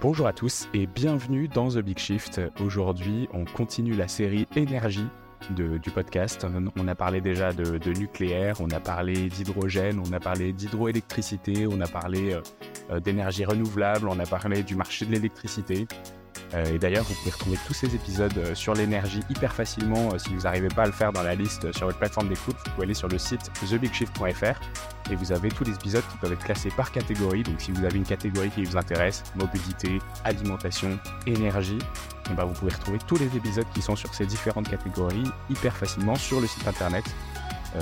Bonjour à tous et bienvenue dans The Big Shift. Aujourd'hui, on continue la série énergie du podcast. On a parlé déjà de, nucléaire, on a parlé d'hydrogène, on a parlé d'hydroélectricité, on a parlé euh, euh, d'énergie renouvelable, on a parlé du marché de l'électricité. Euh, et d'ailleurs, vous pouvez retrouver tous ces épisodes euh, sur l'énergie hyper facilement. Euh, si vous n'arrivez pas à le faire dans la liste sur votre plateforme d'écoute, vous pouvez aller sur le site thebigshift.fr et vous avez tous les épisodes qui peuvent être classés par catégorie. Donc si vous avez une catégorie qui vous intéresse, mobilité, alimentation, énergie, eh ben vous pouvez retrouver tous les épisodes qui sont sur ces différentes catégories hyper facilement sur le site internet.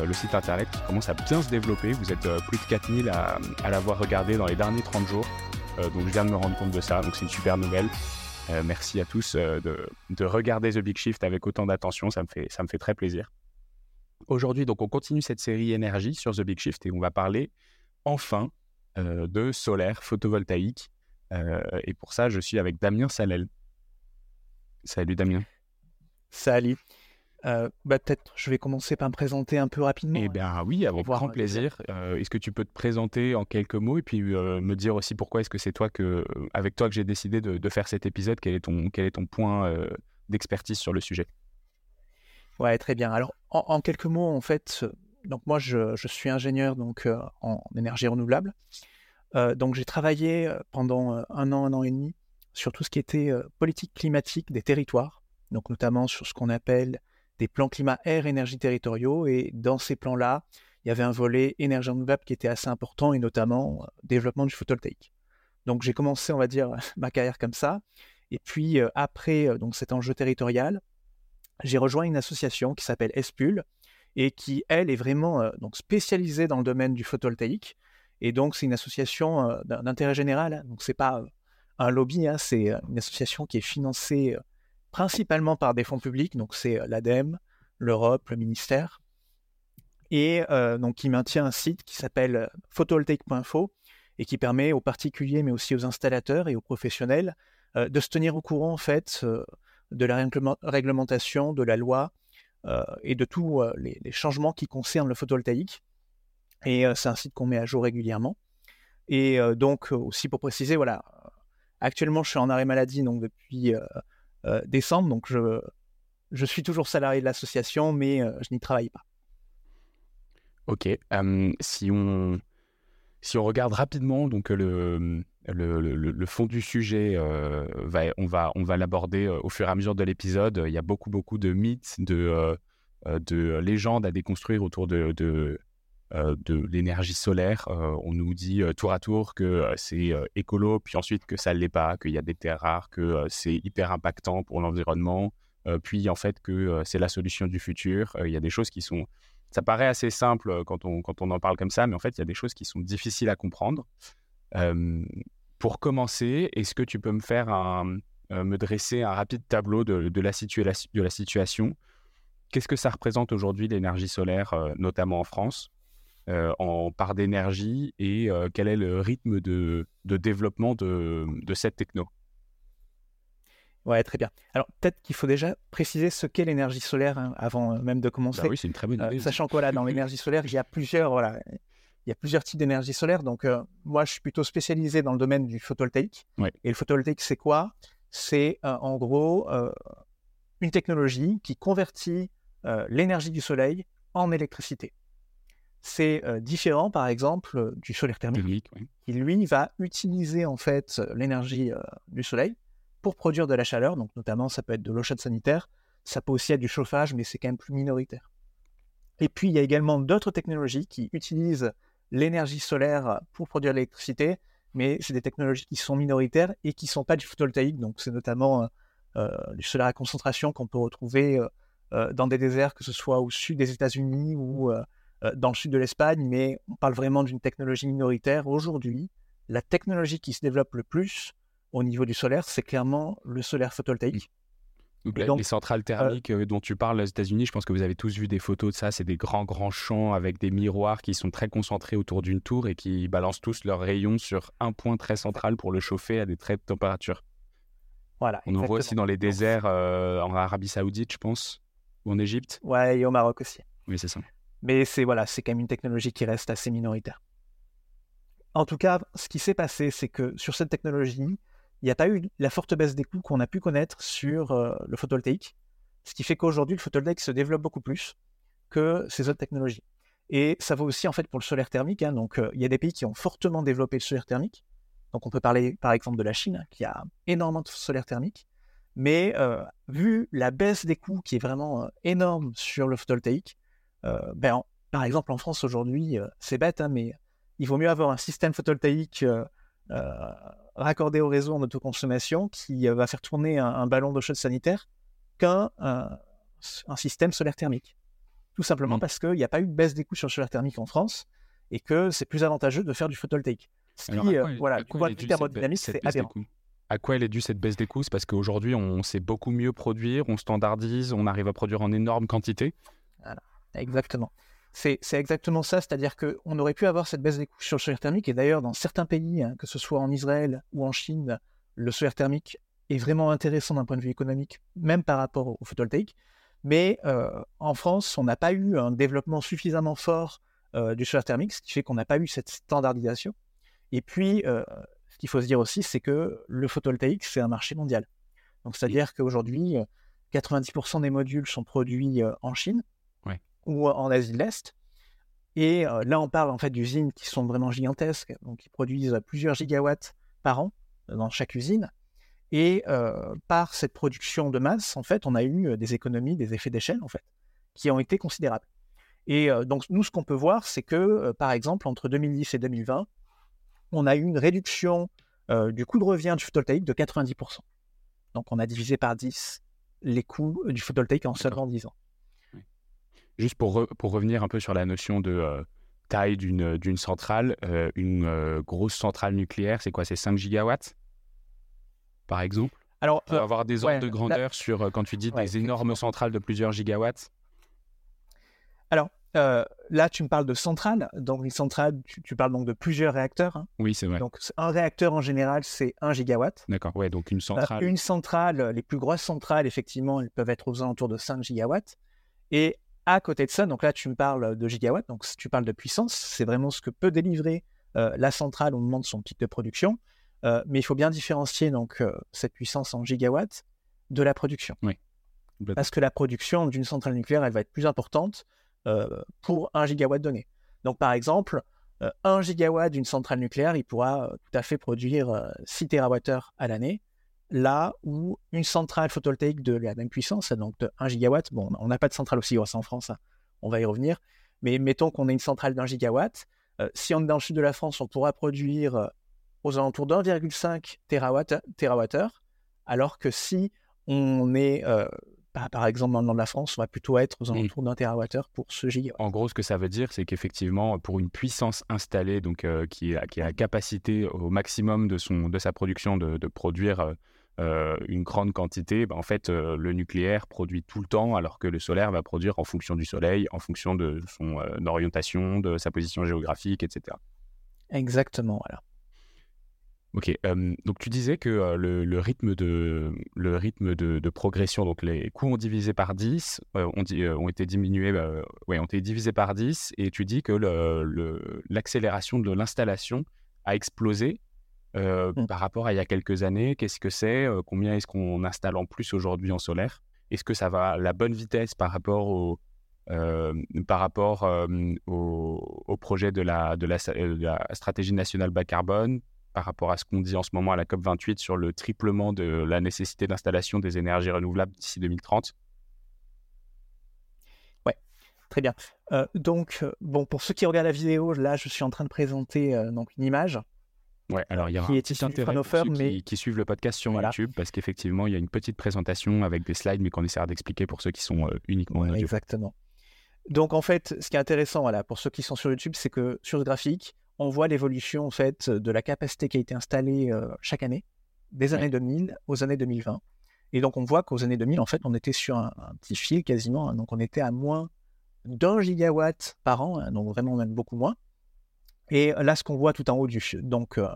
le site internet qui commence à bien se développer. Vous êtes plus de 4000 à, à l'avoir regardé dans les derniers 30 jours. donc je viens de me rendre compte de ça, donc c'est une super nouvelle. Euh, merci à tous euh, de, regarder The Big Shift avec autant d'attention, ça, me fait, ça me fait très plaisir. Aujourd'hui, donc, on continue cette série énergie sur The Big Shift et on va parler enfin euh, de solaire photovoltaïque. et pour ça, je suis avec Damien Salel. Salut Damien. Salut. Euh, bah, peut-être je vais commencer par me présenter un peu rapidement. Eh bien oui, avec grand plaisir. Euh, est-ce que tu peux te présenter en quelques mots et puis euh, me dire aussi pourquoi est-ce que c'est toi que, avec toi que j'ai décidé de, faire cet épisode? Quel est ton, quel est ton point d'expertise sur le sujet? Ouais, très bien. Alors en, quelques mots, en fait, donc moi je, je suis ingénieur donc en énergie renouvelable. donc j'ai travaillé pendant un an, un an et demi sur tout ce qui était politique climatique des territoires, donc notamment sur ce qu'on appelle des plans climat air énergie territoriaux et dans ces plans-là, il y avait un volet énergie renouvelable qui était assez important et notamment euh, développement du photovoltaïque. Donc j'ai commencé, on va dire, ma carrière comme ça. Et puis euh, après euh, donc cet enjeu territorial, j'ai rejoint une association qui s'appelle Espul et qui elle est vraiment donc spécialisée dans le domaine du photovoltaïque. Et donc c'est une association d'intérêt général. Donc c'est pas un lobby, hein, c'est une association qui est financée principalement par des fonds publics, donc c'est euh, l'ADEME, l'Europe, le ministère, et euh, donc qui maintient un site qui s'appelle euh, photovoltaïque.info et qui permet aux particuliers, mais aussi aux installateurs et aux professionnels de se tenir au courant en fait de la réglementation, de la loi et de tous les, changements qui concernent le photovoltaïque. Et c'est un site qu'on met à jour régulièrement. Et donc aussi pour préciser, voilà, actuellement je suis en arrêt maladie donc depuis décembre. Donc je, je suis toujours salarié de l'association, mais euh, je n'y travaille pas. Ok. si, on, si on regarde rapidement donc le, le, le, fond du sujet, euh, va, on va, on va l'aborder au fur et à mesure de l'épisode. Il y a beaucoup, beaucoup de mythes, de, de légendes à déconstruire autour de, euh, de l'énergie solaire. Euh, on nous dit euh, tour à tour que c'est écolo, puis ensuite que ça ne l'est pas, qu'il y a des terres rares, que c'est hyper impactant pour l'environnement, puis en fait que c'est la solution du futur. Il y a des choses qui sont... Ça paraît assez simple quand on, quand on en parle comme ça, mais en fait, il y a des choses qui sont difficiles à comprendre. pour commencer, est-ce que tu peux me faire un, me dresser un rapide tableau de, de la situation? Qu'est-ce que ça représente aujourd'hui l'énergie solaire, notamment en France? Euh, en part d'énergie et euh, quel est le rythme de, développement de, cette techno? Ouais, très bien. Alors, peut-être qu'il faut déjà préciser ce qu'est l'énergie solaire hein, avant euh, même de commencer. Bah oui, c'est une très bonne idée. sachant quoi, là, dans l'énergie solaire, il y a plusieurs, voilà, il y a plusieurs types d'énergie solaire. Donc, moi, je suis plutôt spécialisé dans le domaine du photovoltaïque. Et le photovoltaïque, c'est quoi? C'est en gros une technologie qui convertit l'énergie du soleil en électricité. C'est différent, par exemple, du solaire thermique, qui lui va utiliser en fait l'énergie du soleil pour produire de la chaleur. Donc, notamment, ça peut être de l'eau chaude sanitaire, ça peut aussi être du chauffage, mais c'est quand même plus minoritaire. Et puis, il y a également d'autres technologies qui utilisent l'énergie solaire pour produire de l'électricité, mais c'est des technologies qui sont minoritaires et qui ne sont pas du photovoltaïque. Donc, c'est notamment du solaire à concentration qu'on peut retrouver dans des déserts, que ce soit au sud des États-Unis ou euh, dans le sud de l'Espagne, mais on parle vraiment d'une technologie minoritaire. Aujourd'hui, la technologie qui se développe le plus au niveau du solaire, c'est clairement le solaire photovoltaïque. Donc, les centrales thermiques euh, dont tu parles aux États-Unis, je pense que vous avez tous vu des photos de ça. C'est des grands, grands champs avec des miroirs qui sont très concentrés autour d'une tour et qui balancent tous leurs rayons sur un point très central pour le chauffer à des très hautes températures. Voilà. On en voit aussi dans les déserts euh, en Arabie Saoudite, je pense, ou en Égypte. Ouais, et au Maroc aussi. Oui, c'est ça. Mais c'est voilà, c'est quand même une technologie qui reste assez minoritaire. En tout cas, ce qui s'est passé, c'est que sur cette technologie, il n'y a pas eu la forte baisse des coûts qu'on a pu connaître sur euh, le photovoltaïque, ce qui fait qu'aujourd'hui, le photovoltaïque se développe beaucoup plus que ces autres technologies. Et ça vaut aussi en fait pour le solaire thermique. Hein. Donc, euh, il y a des pays qui ont fortement développé le solaire thermique. Donc, on peut parler par exemple de la Chine, qui a énormément de solaire thermique. Mais euh, vu la baisse des coûts qui est vraiment énorme sur le photovoltaïque, ben, par exemple en France aujourd'hui, c'est bête, hein, mais il vaut mieux avoir un système photovoltaïque raccordé au réseau en autoconsommation qui va faire tourner un, ballon d'eau chaude sanitaire qu'un un système solaire thermique. Tout simplement mmh. parce qu'il n'y a pas eu de baisse des coûts sur le solaire thermique en France et que c'est plus avantageux de faire du photovoltaïque. Ce qui, euh, voilà, du point de thermodynamique, c'est aberrant. À quoi elle est due cette baisse des coûts? C'est parce qu'aujourd'hui, on sait beaucoup mieux produire, on standardise, on arrive à produire en énorme quantité. Voilà, exactement. C'est exactement ça, c'est-à-dire qu'on aurait pu avoir cette baisse des coûts sur le solaire thermique, et d'ailleurs dans certains pays, hein, que ce soit en Israël ou en Chine, le solaire thermique est vraiment intéressant d'un point de vue économique, même par rapport au photovoltaïque. Mais euh, en France, on n'a pas eu un développement suffisamment fort euh, du solaire thermique, ce qui fait qu'on n'a pas eu cette standardisation. Et puis, euh, ce qu'il faut se dire aussi, c'est que le photovoltaïque, c'est un marché mondial. Donc, c'est-à-dire qu'aujourd'hui, 90% des modules sont produits en Chine ou en Asie de l'Est. Et là, on parle en fait d'usines qui sont vraiment gigantesques, donc qui produisent plusieurs gigawatts par an dans chaque usine. Et par cette production de masse, en fait, on a eu des économies, des effets d'échelle, en fait, qui ont été considérables. Et donc, nous, ce qu'on peut voir, c'est que, par exemple, entre 2010 et 2020, on a eu une réduction du coût de revient du photovoltaïque de 90%. Donc, on a divisé par 10 les coûts du photovoltaïque en seulement 10 ans. Juste pour, pour revenir un peu sur la notion de taille d'une centrale, une grosse centrale nucléaire, c'est quoi? C'est 5 gigawatts? Par exemple? Alors, peut avoir des ordres de grandeur sur, euh, quand tu dis des énormes centrales de plusieurs gigawatts? Alors, euh, là, tu me parles de centrales. Donc, une centrale, tu, parles donc de plusieurs réacteurs. Hein. Oui, c'est vrai. Donc, un réacteur en général, c'est 1 gigawatt. D'accord, ouais, donc une euh, centrale. une centrale, les plus grosses centrales, effectivement, elles peuvent être aux alentours de 5 gigawatts. Et à côté de ça, donc là, tu me parles de gigawatts. Donc, tu parles de puissance, c'est vraiment ce que peut délivrer la centrale au moment de son pic de production. Euh, mais il faut bien différencier donc euh, cette puissance en gigawatts de la production. Parce que la production d'une centrale nucléaire, elle va être plus importante pour un gigawatt donné. Donc par exemple, un gigawatt d'une centrale nucléaire, il pourra tout à fait produire 6 TWh à l'année, là où une centrale photovoltaïque de la même puissance, donc de 1 gigawatt, bon, on n'a pas de centrale aussi grosse en France, hein, on va y revenir, mais mettons qu'on ait une centrale d'un gigawatt, si on est dans le sud de la France, on pourra produire aux alentours d'1,5 TWh, alors que si on est, euh, par, exemple, dans le nord de la France, on va plutôt être aux alentours d'un TWh pour ce gigawatt. En gros, ce que ça veut dire, c'est qu'effectivement, pour une puissance installée, donc euh, qui, a, qui a la capacité au maximum de, son, de sa production de, produire euh, une grande quantité, bah, en fait, le nucléaire produit tout le temps, alors que le solaire va produire en fonction du soleil, en fonction de son orientation, de sa position géographique, etc. Exactement, voilà. Ok, donc tu disais que le, rythme, de, le rythme de, progression, donc les coûts ont divisé par 10, ont, ont, été diminués, ouais, ont été divisés par 10, et tu dis que l'accélération de l'installation a explosé mmh. par rapport à il y a quelques années. Qu'est-ce que c'est Combien est-ce qu'on installe en plus aujourd'hui en solaire? Est-ce que ça va à la bonne vitesse par rapport au, par rapport au, projet de la, de la, stratégie nationale bas carbone? Par rapport à ce qu'on dit en ce moment à la COP28 sur le triplement de la nécessité d'installation des énergies renouvelables d'ici 2030 Ouais, très bien. Euh, donc, euh, bon, pour ceux qui regardent la vidéo, là, je suis en train de présenter euh, donc une image. Ouais, alors il y aura qui est un intérêt pour ceux mais... qui, suivent le podcast sur YouTube parce qu'effectivement, il y a une petite présentation avec des slides, mais qu'on essaiera d'expliquer pour ceux qui sont uniquement en audio. Exactement. Donc en fait, ce qui est intéressant, voilà, pour ceux qui sont sur YouTube, c'est que sur ce graphique, on voit l'évolution en fait de la capacité qui a été installée euh, chaque année, des années 2000 aux années 2020. Et donc on voit qu'aux années 2000, en fait, on était sur un, petit fil quasiment, hein. donc on était à moins d'un gigawatt par an, hein, donc vraiment même beaucoup moins. Et là, ce qu'on voit tout en haut du, donc, euh,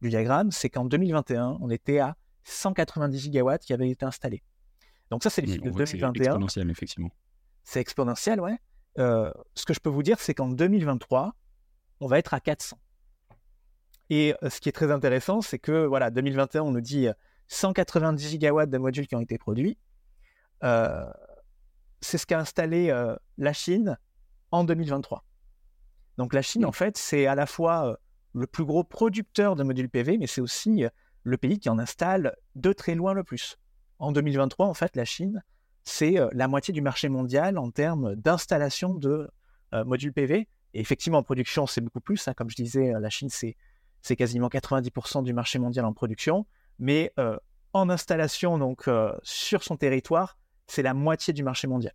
du diagramme, c'est qu'en 2021, on était à 190 gigawatts qui avaient été installés. Donc ça, c'est le fil de 2021. C'est exponentiel, effectivement. C'est exponentiel, ouais. Euh, ce que je peux vous dire, c'est qu'en 2023, on va être à 400. Et ce qui est très intéressant, c'est que voilà, 2021, on nous dit 190 gigawatts de modules qui ont été produits. c'est ce qu'a installé la Chine en 2023. Donc la Chine, en fait, c'est à la fois le plus gros producteur de modules PV, mais c'est aussi le pays qui en installe de très loin le plus. En 2023, en fait, la Chine, c'est la moitié du marché mondial en termes d'installation de modules PV. Et effectivement, en production, c'est beaucoup plus. Hein. Comme je disais, la Chine, c'est, c'est quasiment 90% du marché mondial en production. Mais en installation, donc sur son territoire, c'est la moitié du marché mondial.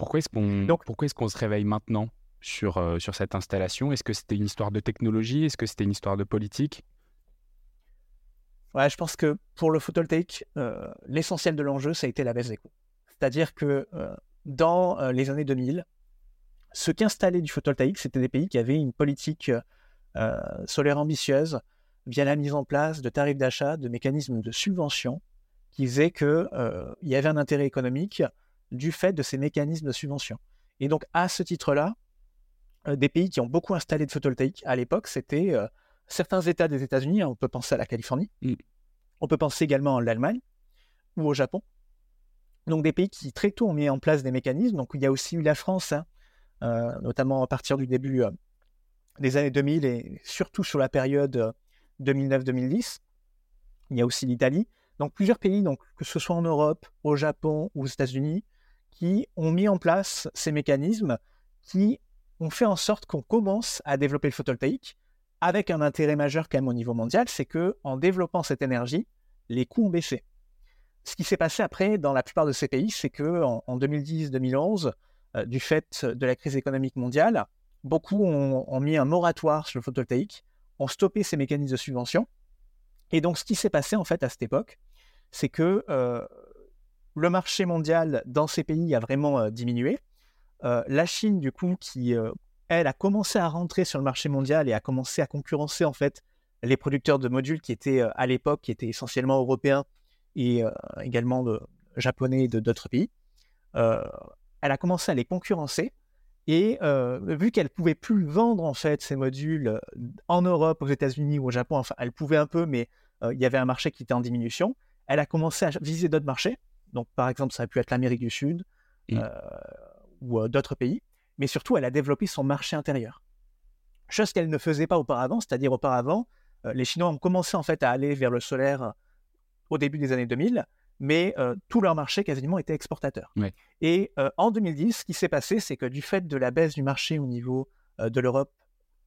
Pourquoi est-ce qu'on pourquoi est-ce qu'on se réveille maintenant sur, euh, sur cette installation? Est-ce que c'était une histoire de technologie? Est-ce que c'était une histoire de politique? Ouais, je pense que pour le photovoltaïque, euh, l'essentiel de l'enjeu, ça a été la baisse des coûts. C'est-à-dire que euh, dans les années 2000, ceux qui installaient du photovoltaïque, c'était des pays qui avaient une politique solaire ambitieuse via la mise en place de tarifs d'achat, de mécanismes de subvention qui faisaient qu'il y avait un intérêt économique du fait de ces mécanismes de subvention. Et donc, à ce titre-là, euh, des pays qui ont beaucoup installé de photovoltaïque à l'époque, c'était euh, certains États des États-Unis. Hein, on peut penser à la Californie. Mm. On peut penser également à l'Allemagne ou au Japon. Donc, des pays qui très tôt ont mis en place des mécanismes. Donc, il y a aussi eu la France, hein, euh, notamment à partir du début des années 2000 et surtout sur la période 2009-2010. Il y a aussi l'Italie. Donc, plusieurs pays, donc, que ce soit en Europe, au Japon ou aux États-Unis, qui ont mis en place ces mécanismes qui ont fait en sorte qu'on commence à développer le photovoltaïque avec un intérêt majeur quand même au niveau mondial, c'est que en développant cette énergie, les coûts ont baissé. Ce qui s'est passé après dans la plupart de ces pays, c'est que en, 2010-2011, euh, du fait de la crise économique mondiale, beaucoup ont, mis un moratoire sur le photovoltaïque, ont stoppé ces mécanismes de subvention. Et donc, ce qui s'est passé en fait à cette époque, c'est que euh, le marché mondial dans ces pays a vraiment euh, diminué. Euh, la Chine, du coup, qui, euh, elle, a commencé à rentrer sur le marché mondial et a commencé à concurrencer, en fait, les producteurs de modules qui étaient, à l'époque, étaient essentiellement européens et également japonais et d'autres pays. elle a commencé à les concurrencer. Et vu qu'elle pouvait plus vendre en fait ces modules en Europe, aux États-Unis ou au Japon, enfin elle pouvait un peu, mais il y avait un marché qui était en diminution. Elle a commencé à viser d'autres marchés. Donc, par exemple, ça a pu être l'Amérique du Sud mmh. euh, ou euh, d'autres pays. Mais surtout, elle a développé son marché intérieur. Chose qu'elle ne faisait pas auparavant, c'est-à-dire auparavant, euh, les Chinois ont commencé en fait à aller vers le solaire au début des années 2000, mais tout leur marché quasiment était exportateur. Et en 2010, ce qui s'est passé, c'est que du fait de la baisse du marché au niveau de l'Europe,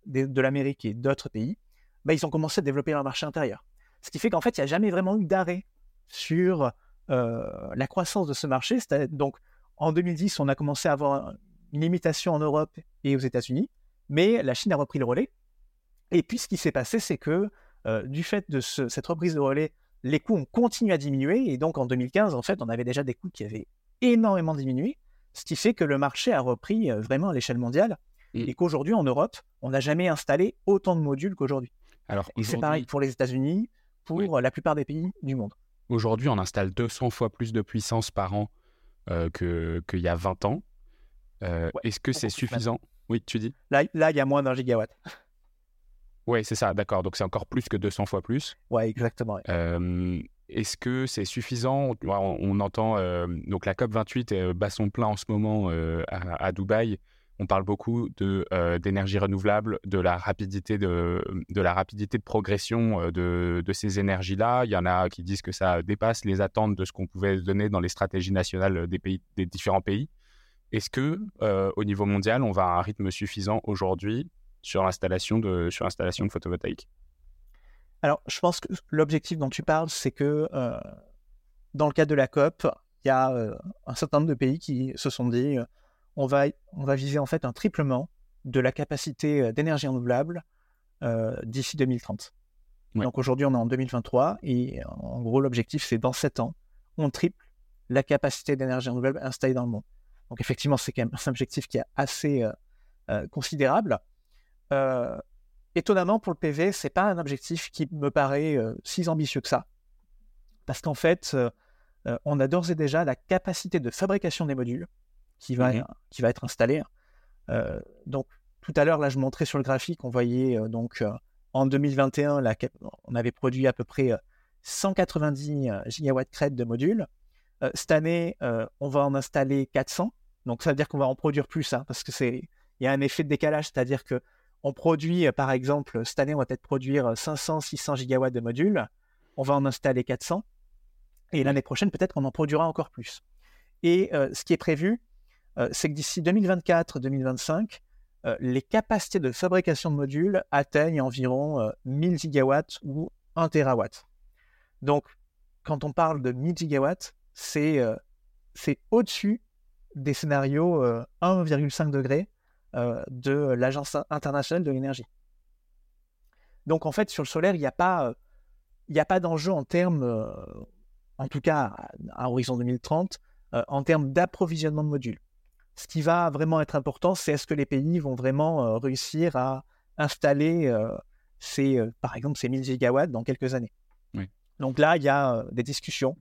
de, l'Amérique et d'autres pays, bah, ils ont commencé à développer leur marché intérieur. Ce qui fait qu'en fait, il n'y a jamais vraiment eu d'arrêt sur la croissance de ce marché. Donc, en 2010, on a commencé à avoir une limitation en Europe et aux États-Unis, mais la Chine a repris le relais. Et puis, ce qui s'est passé, c'est que euh, du fait de cette reprise de relais, les coûts ont continué à diminuer. Et donc, en 2015, en fait, on avait déjà des coûts qui avaient énormément diminué, ce qui fait que le marché a repris euh, vraiment à l'échelle mondiale. Et qu'aujourd'hui, en Europe, on n'a jamais installé autant de modules qu'aujourd'hui. Alors, et c'est pareil pour les États-Unis, pour la plupart des pays du monde. Aujourd'hui, on installe 200 fois plus de puissance par an euh, qu'il y a 20 ans. Euh, est-ce que c'est suffisant? Oui, tu dis? Là, il y a moins d'un gigawatt. Oui, c'est ça, d'accord. Donc c'est encore plus que 200 fois plus. Oui, exactement. Euh, est-ce que c'est suffisant? On, entend donc la COP 28 bat son plein en ce moment à, à, Dubaï on parle beaucoup de euh, d'énergie renouvelable, de la rapidité de, de la rapidité de progression euh, de, de, ces énergies-là. Il y en a qui disent que ça dépasse les attentes de ce qu'on pouvait donner dans les stratégies nationales des pays, des différents pays. Est-ce que euh, au niveau mondial, on va à un rythme suffisant aujourd'hui sur l'installation de sur de photovoltaïque? Alors, je pense que l'objectif dont tu parles, c'est que dans le cadre de la COP, il y a un certain nombre de pays qui se sont dit on va, on va viser en fait un triplement de la capacité euh, d'énergie renouvelable euh, d'ici 2030. Donc aujourd'hui, on est en 2023 et en gros, l'objectif, c'est dans 7 ans, on triple la capacité d'énergie renouvelable installée dans le monde. Donc effectivement, c'est quand même un objectif qui est assez euh, considérable. étonnamment, pour le PV, c'est pas un objectif qui me paraît si ambitieux que ça. Parce qu'en fait, on a d'ores et déjà la capacité de fabrication des modules qui va, mmh qui va être installé. Euh, donc, tout à l'heure, là, je montrais sur le graphique, on voyait donc en 2021, on avait produit à peu près 190 gigawatts crête de modules. cette année, on va en installer 400. Donc ça veut dire qu'on va en produire plus, hein, parce que c'est il y a un effet de décalage, c'est-à-dire que on produit, par exemple, cette année, on va peut-être produire 500, 600 gigawatts de modules. On va en installer 400. Et l'année prochaine, peut-être qu'on en produira encore plus. Et ce qui est prévu, c'est que d'ici 2024-2025, les capacités de fabrication de modules atteignent environ 1000 gigawatts ou 1 terawatt. Donc, quand on parle de 1000 gigawatts, c'est au-dessus des scénarios 1,5 degré de l'Agence internationale de l'énergie. Donc, en fait, sur le solaire, il n'y a pas, a pas d'enjeu en termes, en tout cas à, horizon 2030, en termes d'approvisionnement de modules. Ce qui va vraiment être important, c'est est-ce que les pays vont vraiment réussir à installer ces, par exemple ces 1000 gigawatts dans quelques années? Donc là, il y a des discussions,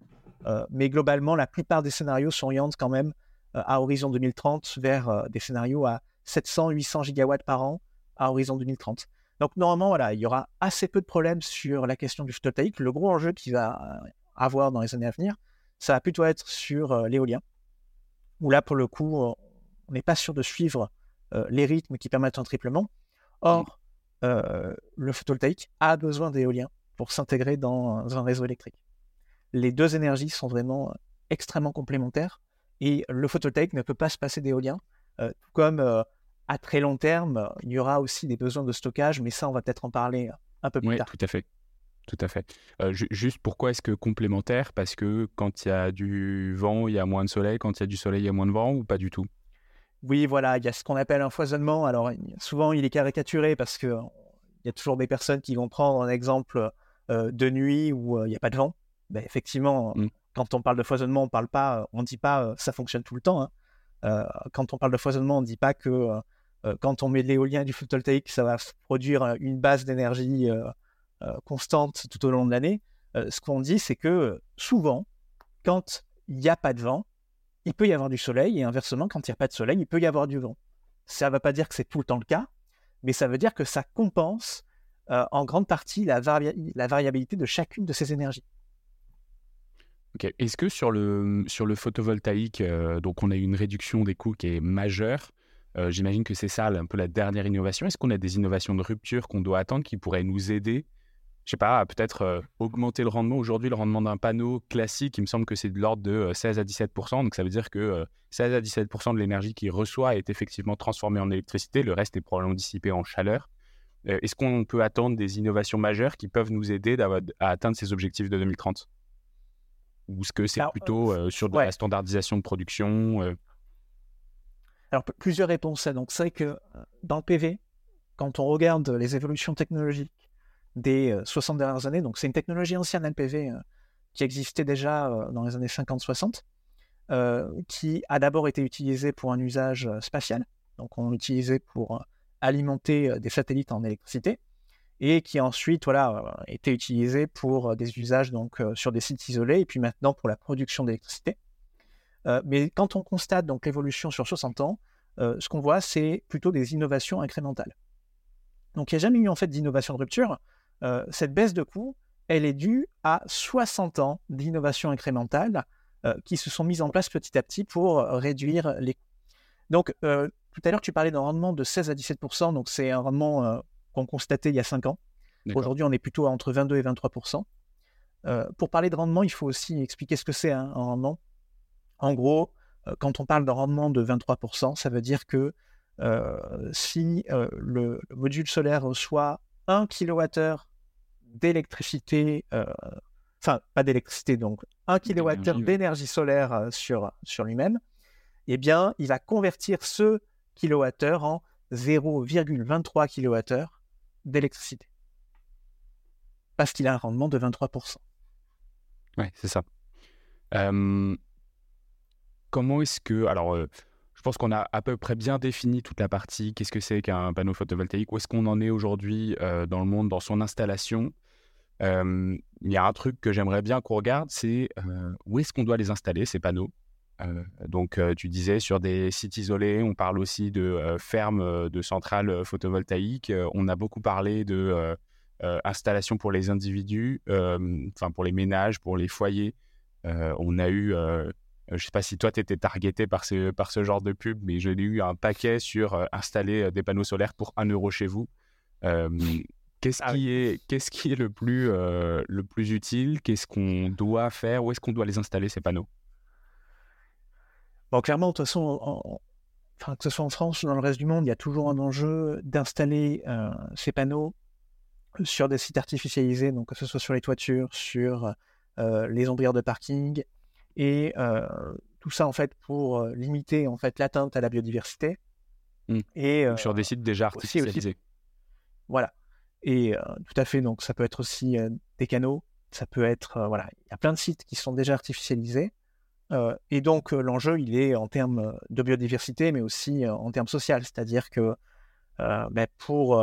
mais globalement, la plupart des scénarios s'orientent quand même à horizon 2030 vers des scénarios à 700-800 gigawatts par an à horizon 2030. Donc normalement, voilà, il y aura assez peu de problèmes sur la question du photovoltaïque. Le gros enjeu qu'il va avoir dans les années à venir, ça va plutôt être sur l'éolien où là, pour le coup, on n'est pas sûr de suivre euh, les rythmes qui permettent un triplement. Or, euh, le photovoltaïque a besoin d'éolien pour s'intégrer dans un réseau électrique. Les deux énergies sont vraiment euh, extrêmement complémentaires et le photovoltaïque ne peut pas se passer d'éolien, tout comme à très long terme, il y aura aussi des besoins de stockage, mais ça, on va peut-être en parler un peu plus oui, tard. Tout à fait. Tout à fait. Euh, juste pourquoi est-ce que complémentaire? Parce que quand il y a du vent, il y a moins de soleil. Quand il y a du soleil, il y a moins de vent ou pas du tout? Oui, voilà, il y a ce qu'on appelle un foisonnement. Alors souvent, il est caricaturé parce que il y a toujours des personnes qui vont prendre un exemple euh, de nuit où euh, il n'y a pas de vent. Ben, effectivement, mmh. quand on parle de foisonnement, on parle pas, on dit pas ça fonctionne tout le temps. Hein. quand on parle de foisonnement, on ne dit pas que quand on met de l'éolien et du photovoltaïque, ça va produire une base d'énergie constante tout au long de l'année, euh, ce qu'on dit, c'est que souvent, quand il n'y a pas de vent, il peut y avoir du soleil, et inversement, quand il n'y a pas de soleil, il peut y avoir du vent. Ça ne veut pas dire que c'est tout le temps le cas, mais ça veut dire que ça compense euh, en grande partie la, variabilité de chacune de ces énergies. Ok. Est-ce que sur le, sur le photovoltaïque, donc on a eu une réduction des coûts qui est majeure, j'imagine que c'est ça un peu la dernière innovation. Est-ce qu'on a des innovations de rupture qu'on doit attendre qui pourraient nous aider je sais pas, peut-être euh, augmenter le rendement. Aujourd'hui, le rendement d'un panneau classique, il me semble que c'est de l'ordre de 16 euh, à 17 Donc, ça veut dire que 16 euh, à 17% de l'énergie qu'il reçoit est effectivement transformée en électricité. Le reste est probablement dissipé en chaleur. Est-ce qu'on peut attendre des innovations majeures qui peuvent nous aider à atteindre ces objectifs de 2030 Ou est-ce que c'est plutôt sur de la standardisation de production Alors, plusieurs réponses. Donc, c'est vrai que dans le PV, quand on regarde les évolutions technologiques des 60 dernières années. Donc c'est une technologie ancienne LPV qui existait déjà dans les années 50-60, qui a d'abord été utilisée pour un usage spatial. Donc on l'utilisait pour alimenter des satellites en électricité et qui ensuite voilà, été utilisé pour des usages donc, sur des sites isolés et puis maintenant pour la production d'électricité. mais quand on constate donc l'évolution sur 60 ans, ce qu'on voit, c'est plutôt des innovations incrémentales. Donc il n'y a jamais eu en fait d'innovation de rupture. Euh, cette baisse de coût, elle est due à 60 ans d'innovation incrémentale euh, qui se sont mises en place petit à petit pour euh, réduire les coûts. Donc, tout à l'heure, tu parlais d'un rendement de 16 à 17% donc c'est un rendement qu'on constatait il y a 5 ans. Aujourd'hui, on est plutôt entre 22 et 23% Pour parler de rendement, il faut aussi expliquer ce que c'est hein, un rendement. En gros, quand on parle d'un rendement de 23% ça veut dire que si le, module solaire reçoit 1 kWh d'électricité, euh, enfin pas d'électricité, donc 1 kWh d'énergie solaire euh, sur, sur lui-même, eh bien, il va convertir ce kilowattheure en 0,23 kWh d'électricité. Parce qu'il a un rendement de 23%. Oui, c'est ça. comment est-ce que... Alors, euh, je pense qu'on a à peu près bien défini toute la partie. Qu'est-ce que c'est qu'un panneau photovoltaïque? Où est-ce qu'on en est aujourd'hui dans le monde, dans son installation? Il y a un truc que j'aimerais bien qu'on regarde, c'est où est-ce qu'on doit les installer, ces panneaux? Donc, tu disais sur des sites isolés, on parle aussi de fermes de centrales photovoltaïques. on a beaucoup parlé de installations pour les individus, enfin pour les ménages, pour les foyers. on a eu je ne sais pas si toi, tu étais targeté par ce, par ce genre de pub, mais j'ai eu un paquet sur installer des panneaux solaires pour 1 euro chez vous. qu'est-ce, ah qui est, qu'est-ce qui est le plus, le plus utile? Qu'est-ce qu'on doit faire? Où est-ce qu'on doit les installer, ces panneaux? Bon, clairement, de toute façon, que ce soit en France ou dans le reste du monde, il y a toujours un enjeu d'installer ces panneaux sur des sites artificialisés, donc que ce soit sur les toitures, sur les ombrières de parking et tout ça en fait pour limiter en fait l'atteinte à la biodiversité. Mmh. Et sur des sites déjà artificialisés. Voilà. Et tout à fait. Donc ça peut être aussi des canaux. Ça peut être voilà. Il y a plein de sites qui sont déjà artificialisés. et donc l'enjeu il est en termes de biodiversité, mais aussi en termes social, c'est-à-dire que ben, pour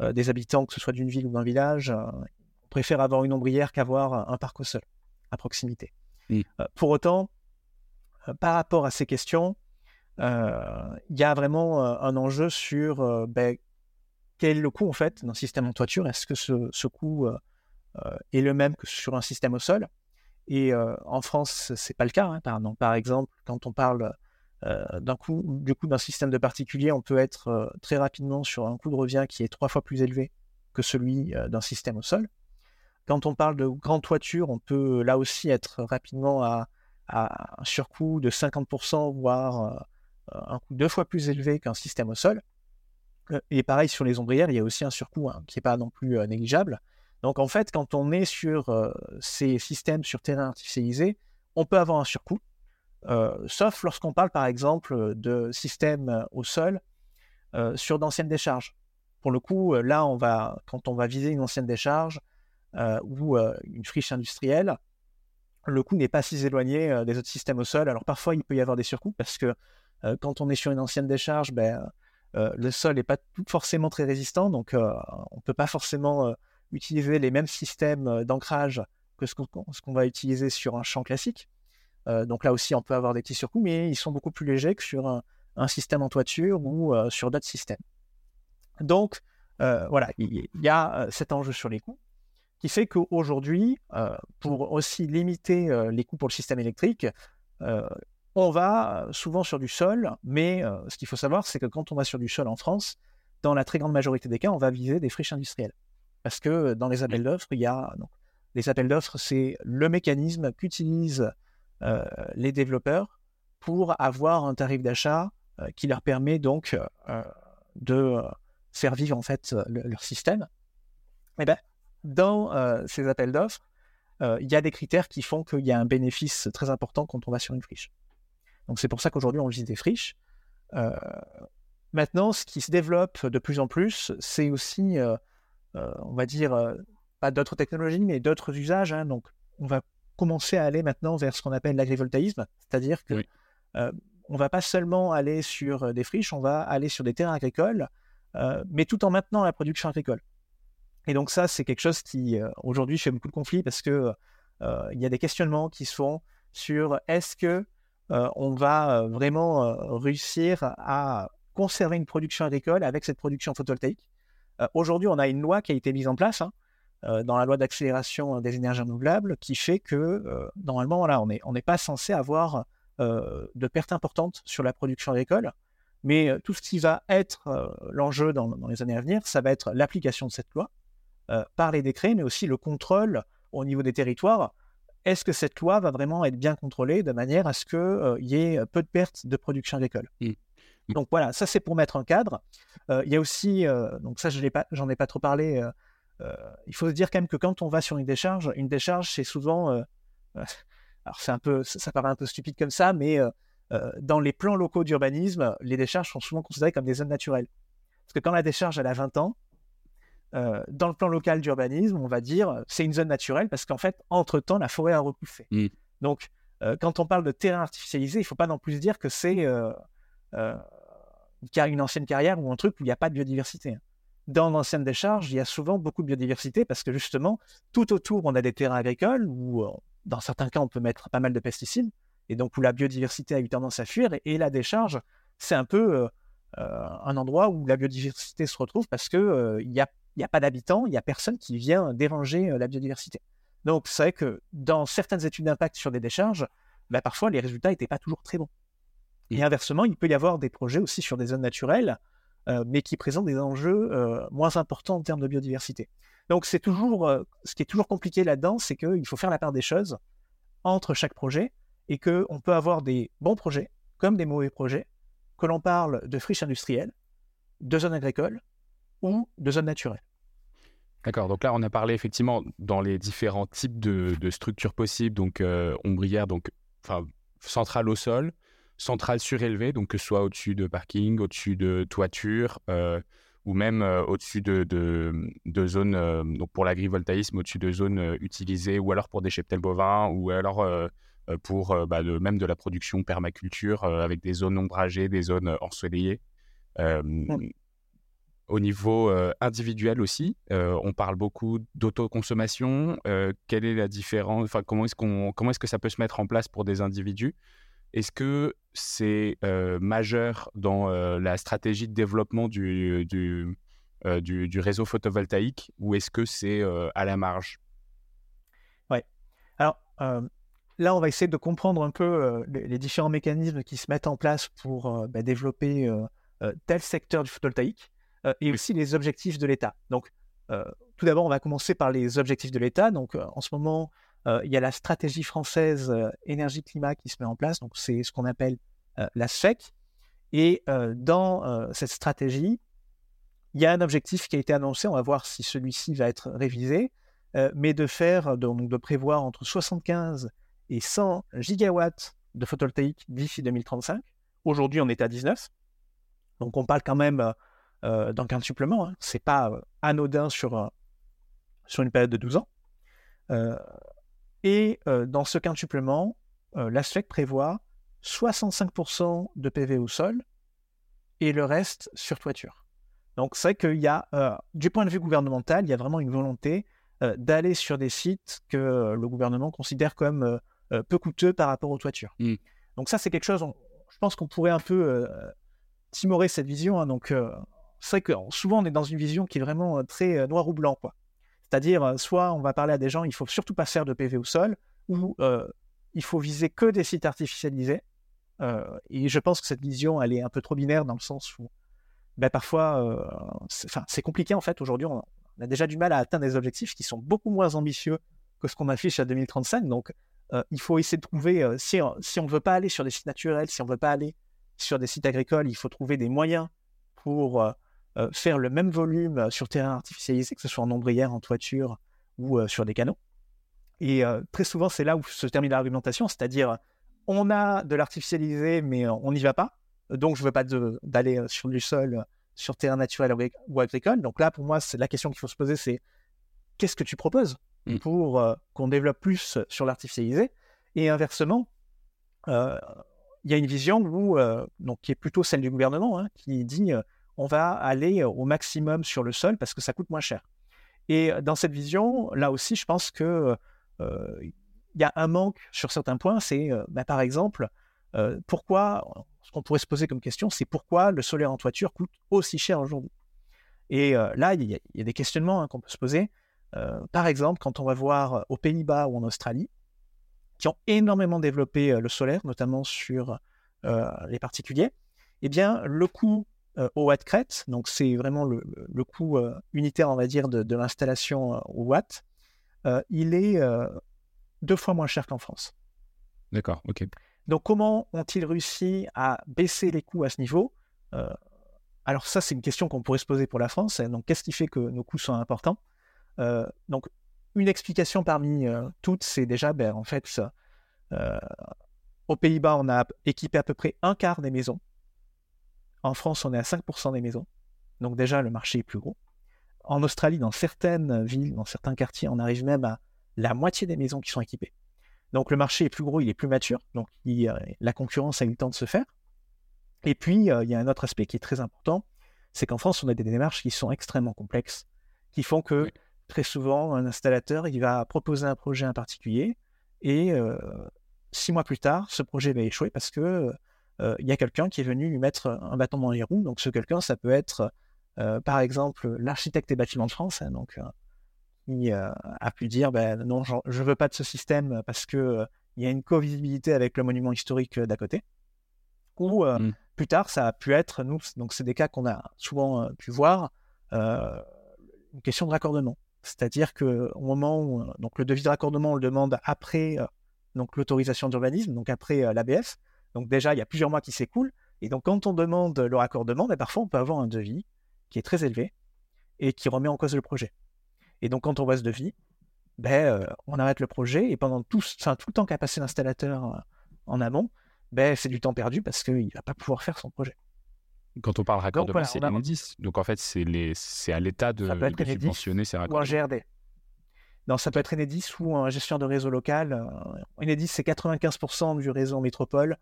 des habitants, que ce soit d'une ville ou d'un village, on préfère avoir une ombrière qu'avoir un parc au sol à proximité. Euh, pour autant, euh, par rapport à ces questions, euh, il y a vraiment un enjeu sur ben, quel est le coût en fait d'un système en toiture? Est-ce que ce, coût est le même que sur un système au sol? Et en France, c'est pas le cas. Hein, par, exemple, quand on parle d'un du coût d'un système de particulier, on peut être très rapidement sur un coût de revient qui est trois fois plus élevé que celui d'un système au sol. Quand on parle de grande toiture, on peut là aussi être rapidement à, un surcoût de 50%, voire euh, un coût deux fois plus élevé qu'un système au sol. Euh, et pareil sur les ombrières, il y a aussi un surcoût hein, qui n'est pas non plus euh, négligeable. Donc en fait, quand on est sur ces systèmes sur terrain artificialisé, on peut avoir un surcoût, sauf lorsqu'on parle par exemple de systèmes au sol sur d'anciennes décharges. Pour le coup, là, quand on va viser une ancienne décharge, euh, ou euh, une friche industrielle, le coût n'est pas si éloigné euh, des autres systèmes au sol. Alors parfois, il peut y avoir des surcoûts parce que quand on est sur une ancienne décharge, ben, le sol n'est pas forcément très résistant, donc on ne peut pas forcément utiliser les mêmes systèmes d'ancrage que ce qu'on va utiliser sur un champ classique. donc là aussi, on peut avoir des petits surcoûts, mais ils sont beaucoup plus légers que sur un système en toiture ou sur d'autres systèmes. Donc voilà, il y a cet enjeu sur les coûts qui fait qu'aujourd'hui, euh, pour aussi limiter euh, les coûts pour le système électrique, euh, on va souvent sur du sol, mais ce qu'il faut savoir, c'est que quand on va sur du sol en France, dans la très grande majorité des cas, on va viser des friches industrielles. Parce que dans les appels d'offres, il y a. Donc, les appels d'offres, c'est le mécanisme qu'utilisent les développeurs pour avoir un tarif d'achat qui leur permet donc de faire vivre en fait leur système. Eh ben, dans euh, ces appels d'offres, euh, il y a des critères qui font qu'il y a un bénéfice très important quand on va sur une friche. Donc c'est pour ça qu'aujourd'hui on visite des friches. Euh, maintenant, ce qui se développe de plus en plus, c'est aussi, on va dire, pas d'autres technologies, mais d'autres usages. Hein. Donc on va commencer à aller maintenant vers ce qu'on appelle l'agrivoltaïsme, c'est-à-dire que on va pas seulement aller sur des friches, on va aller sur des terrains agricoles, mais tout en maintenant la production agricole. Et donc ça, c'est quelque chose qui euh, aujourd'hui fait beaucoup de conflits parce que euh, il y a des questionnements qui se font sur est-ce que euh, on va vraiment réussir à conserver une production agricole avec cette production photovoltaïque. aujourd'hui, on a une loi qui a été mise en place hein, dans la loi d'accélération des énergies renouvelables qui fait que normalement, on n'est pas censé avoir de pertes importantes sur la production agricole. Mais tout ce qui va être l'enjeu dans, les années à venir, ça va être l'application de cette loi euh, par les décrets, mais aussi le contrôle au niveau des territoires. Est-ce que cette loi va vraiment être bien contrôlée de manière à ce qu'il euh, y ait peu de pertes de production agricole? Mmh. Mmh. Donc voilà, ça c'est pour mettre un cadre. Euh, il y a aussi, donc ça je pas, j'en ai pas trop parlé. il faut se dire quand même que quand on va sur une décharge, une décharge c'est souvent, alors c'est un peu, ça paraît un peu stupide comme ça, mais dans les plans locaux d'urbanisme, les décharges sont souvent considérées comme des zones naturelles. Parce que quand la décharge elle a 20 ans, euh, dans le plan local d'urbanisme, on va dire c'est une zone naturelle parce qu'en fait, entre-temps, la forêt a repoussé. Mmh. Donc, euh, quand on parle de terrain artificialisé, il ne faut pas non plus dire que c'est euh, une ancienne carrière ou un truc où il n'y a pas de biodiversité. Dans l'ancienne décharge, il y a souvent beaucoup de biodiversité parce que justement, tout autour, on a des terrains agricoles où, dans certains cas, on peut mettre pas mal de pesticides. et donc où la biodiversité a eu tendance à fuir. Et, la décharge, c'est un peu un endroit où la biodiversité se retrouve parce qu'il n'y a, y a pas d'habitants, il n'y a personne qui vient déranger la biodiversité. Donc c'est vrai que dans certaines études d'impact sur des décharges, bah, parfois les résultats n'étaient pas toujours très bons. Et inversement, il peut y avoir des projets aussi sur des zones naturelles, euh, mais qui présentent des enjeux euh, moins importants en termes de biodiversité. Donc c'est toujours, euh, ce qui est toujours compliqué là-dedans, c'est qu'il faut faire la part des choses entre chaque projet et qu'on peut avoir des bons projets comme des mauvais projets, que l'on parle de friches industrielles, de zones agricoles ou de zones naturelles. D'accord, donc là on a parlé effectivement dans les différents types de, structures possibles, donc ombrière, donc enfin centrale au sol, centrale surélevée, donc que ce soit au-dessus de parking, au-dessus de toiture, euh, ou même euh, au-dessus de, de, zones, euh, donc pour l'agrivoltaïsme, au-dessus de zones utilisées, ou alors pour des cheptels bovins, ou alors pour bah, même de la production permaculture avec des zones ombragées, des zones ensoleillées. Au niveau individuel aussi, on parle beaucoup d'autoconsommation. quelle est la différence Enfin, comment est-ce que ça peut se mettre en place pour des individus? Est-ce que c'est majeur dans la stratégie de développement du, réseau photovoltaïque ou est-ce que c'est à la marge? Oui. Alors là, on va essayer de comprendre un peu les, différents mécanismes qui se mettent en place pour bah, développer tel secteur du photovoltaïque et aussi les objectifs de l'État. Donc, tout d'abord, on va commencer par les objectifs de l'État. Donc, en ce moment, euh, il y a la stratégie française euh, énergie-climat qui se met en place, donc c'est ce qu'on appelle euh, la SFEC. Et dans cette stratégie, il y a un objectif qui a été annoncé, on va voir si celui-ci va être révisé, mais de faire, donc de prévoir entre 75 et 100 gigawatts de photovoltaïque d'ici 2035. Aujourd'hui, on est à 19. Donc on parle quand même d'un quintuplement. Hein. Ce n'est pas anodin sur, sur une période de 12 ans. Et dans ce quintuplement, la SFEC prévoit 65% de PV au sol et le reste sur toiture. Donc c'est vrai qu'il y a, du point de vue gouvernemental, il y a vraiment une volonté d'aller sur des sites que le gouvernement considère comme peu coûteux par rapport aux toitures. Mmh. Donc ça c'est quelque chose, je pense qu'on pourrait un peu timorer cette vision. Hein. donc c'est vrai que souvent on est dans une vision qui est vraiment très noir ou blanc. Quoi. C'est-à-dire, euh, soit on va parler à des gens, il faut surtout pas faire de PV au sol, ou euh, il faut viser que des sites artificialisés. Euh, et je pense que cette vision, elle est un peu trop binaire dans le sens où ben, parfois, c'est compliqué en fait. Aujourd'hui, on, a déjà du mal à atteindre des objectifs qui sont beaucoup moins ambitieux que ce qu'on affiche à 2035. Donc, il faut essayer de trouver, si, si on ne veut pas aller sur des sites naturels, si on ne veut pas aller sur des sites agricoles, il faut trouver des moyens pour euh, faire le même volume euh, sur terrain artificialisé, que ce soit en ombrière, en toiture ou euh, sur des canaux. Et très souvent, c'est là où se termine l'argumentation, c'est-à-dire on a de l'artificialisé, mais on n'y va pas. Donc, je ne veux pas d'aller sur du sol, sur terrain naturel ou agricole. Donc là, pour moi, c'est la question qu'il faut se poser, c'est qu'est-ce que tu proposes mmh. pour qu'on développe plus sur l'artificialisé? Et inversement, il y a une vision où, donc, qui est plutôt celle du gouvernement, hein, qui dit on va aller au maximum sur le sol parce que ça coûte moins cher. Et dans cette vision, là aussi, je pense que il y a un manque sur certains points. C'est, bah, par exemple, pourquoi, ce qu'on pourrait se poser comme question, c'est pourquoi le solaire en toiture coûte aussi cher aujourd'hui? Et là, il y, a des questionnements hein, qu'on peut se poser. par exemple, quand on va voir aux Pays-Bas ou en Australie, qui ont énormément développé le solaire, notamment sur les particuliers, eh bien, le coût euh, au watt crête, donc c'est vraiment le, coût euh, unitaire, on va dire, de, l'installation euh, au watt, il est deux fois moins cher qu'en France. D'accord, ok. Donc comment ont-ils réussi à baisser les coûts à ce niveau? Alors ça, c'est une question qu'on pourrait se poser pour la France. Donc qu'est-ce qui fait que nos coûts sont importants? Donc une explication parmi toutes, c'est déjà, ben, en fait, aux Pays-Bas, on a équipé à peu près un quart des maisons en France, on est à 5% des maisons. Donc déjà, le marché est plus gros. En Australie, dans certaines villes, dans certains quartiers, on arrive même à la moitié des maisons qui sont équipées. Donc le marché est plus gros, il est plus mature. Donc la concurrence a eu le temps de se faire. Et puis, euh, il y a un autre aspect qui est très important, c'est qu'en France, on a des démarches qui sont extrêmement complexes, qui font que très souvent, un installateur, il va proposer un projet en particulier et euh, six mois plus tard, ce projet va échouer parce que il y a quelqu'un qui est venu lui mettre un bâton dans les roues. Donc ce quelqu'un, ça peut être par exemple l'architecte des bâtiments de France, hein, donc qui a pu dire ben non, je ne veux pas de ce système parce que il y a une co-visibilité avec le monument historique d'à côté. Ou mmh. plus tard, ça a pu être, nous, donc c'est des cas qu'on a souvent pu voir, une question de raccordement. C'est-à-dire qu'au moment où donc le devis de raccordement, on le demande après donc l'autorisation d'urbanisme, donc après l'ABF. Donc déjà, il y a plusieurs mois qui s'écoulent. Et donc quand on demande le raccordement, ben, parfois on peut avoir un devis qui est très élevé et qui remet en cause le projet. Et donc quand on voit ce devis, ben, on arrête le projet et pendant tout, tout le temps qu'a passé l'installateur en amont, ben, c'est du temps perdu parce qu'il ne va pas pouvoir faire son projet. Quand on parle raccordement, c'est Enedis. Donc en fait, c'est les... à l'État de, de subventionner ces raccordements. Ou un GRD. Non, ça peut être Enedis ou un gestionnaire de réseau local. Euh, Enedis, c'est 95% du réseau en métropole, euh,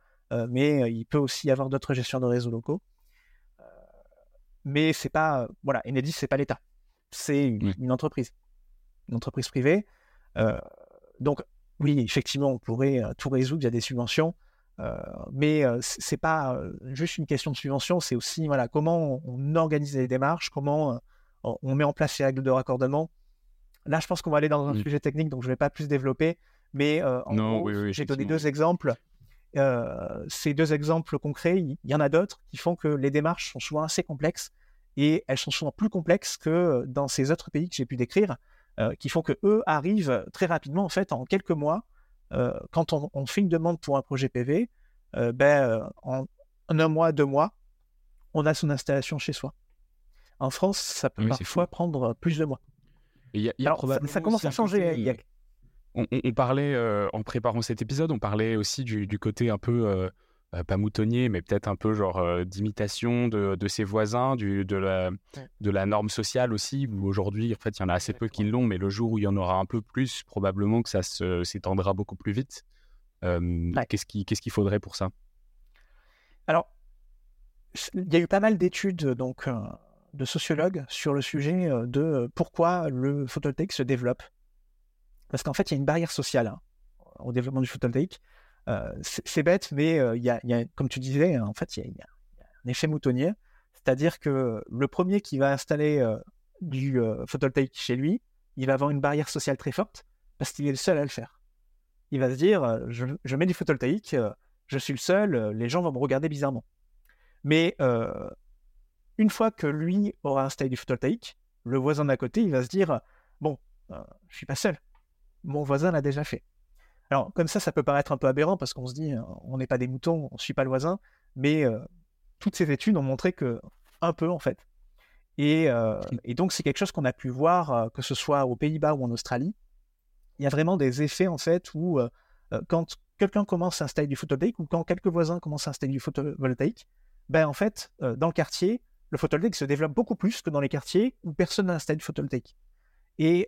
mais euh, il peut aussi y avoir d'autres gestionnaires de réseau locaux. mais c'est pas, voilà, Enedis, c'est pas l'État. C'est une, entreprise, une entreprise privée. donc, oui, effectivement, on pourrait tout résoudre via des subventions. Euh, mais euh, c'est pas euh, juste une question de subvention, c'est aussi voilà comment on, organise les démarches, comment on met en place ces règles de raccordement. Là, je pense qu'on va aller dans un mmh. sujet technique, donc je ne vais pas plus développer. Mais j'ai donné deux exemples. Ces deux exemples concrets, il y, en a d'autres qui font que les démarches sont souvent assez complexes et elles sont souvent plus complexes que dans ces autres pays que j'ai pu décrire, qui font que eux arrivent très rapidement, en fait, en quelques mois, euh, quand on, fait une demande pour un projet PV, euh, ben, euh, en, un mois, deux mois, on a son installation chez soi. En France, ça peut parfois prendre plus de mois. ça, commence à changer. On, parlait, en préparant cet épisode, on parlait aussi du, côté un peu euh, pas moutonnier, mais peut-être un peu genre euh, d'imitation de, ses voisins, du, de, la, de la norme sociale aussi, où aujourd'hui, en fait, il y en a assez peu qui l'ont, mais le jour où il y en aura un peu plus, probablement que ça s'étendra beaucoup plus vite. Euh, qu'est-ce qu'il faudrait pour ça? Alors, il y a eu pas mal d'études donc de sociologues sur le sujet de pourquoi le photovoltaïque se développe. Parce qu'en fait, il y a une barrière sociale hein, au développement du photovoltaïque. Euh, c'est bête, mais euh, y, a, comme tu disais, en fait, il y, a un effet moutonnier. C'est-à-dire que le premier qui va installer euh, du photovoltaïque chez lui, il va avoir une barrière sociale très forte parce qu'il est le seul à le faire. Il va se dire, je, mets du photovoltaïque, je suis le seul, les gens vont me regarder bizarrement. Mais une fois que lui aura installé du photovoltaïque, le voisin d'à côté, il va se dire, bon, je suis pas seul, mon voisin l'a déjà fait. Alors, comme ça, ça peut paraître un peu aberrant parce qu'on se dit, euh, on n'est pas des moutons, on ne suit pas le voisin, mais euh, toutes ces études ont montré que, un peu en fait. Et, euh, donc, c'est quelque chose qu'on a pu voir, que ce soit aux Pays-Bas ou en Australie. Il y a vraiment des effets en fait où, quand quelqu'un commence à installer du photovoltaïque ou quand quelques voisins commencent à installer du photovoltaïque, ben en fait, dans le quartier, le photovoltaïque se développe beaucoup plus que dans les quartiers où personne n'a installé du photovoltaïque. Et,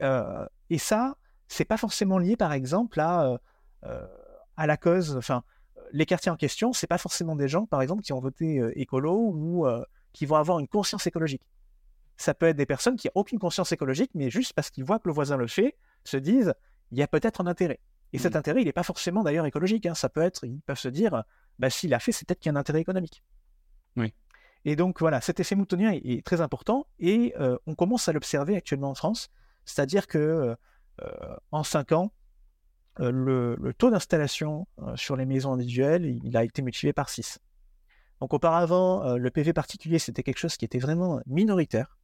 et ça, c'est pas forcément lié, par exemple, à euh, à la cause, enfin, les quartiers en question, c'est pas forcément des gens, par exemple, qui ont voté euh, écolo ou euh, qui vont avoir une conscience écologique. Ça peut être des personnes qui n'ont aucune conscience écologique, mais juste parce qu'ils voient que le voisin le fait, se disent, il y a peut-être un intérêt. Et cet mmh. intérêt, il n'est pas forcément d'ailleurs écologique. Hein. Ça peut être, ils peuvent se dire, bah, s'il a fait, c'est peut-être qu'il y a un intérêt économique. Oui. Et donc voilà, cet effet moutonien est, très important et on commence à l'observer actuellement en France. C'est-à-dire que en cinq ans, euh, le, taux d'installation euh, sur les maisons individuelles, il a été multiplié par 6. Donc auparavant, euh, le PV particulier, c'était quelque chose qui était vraiment minoritaire.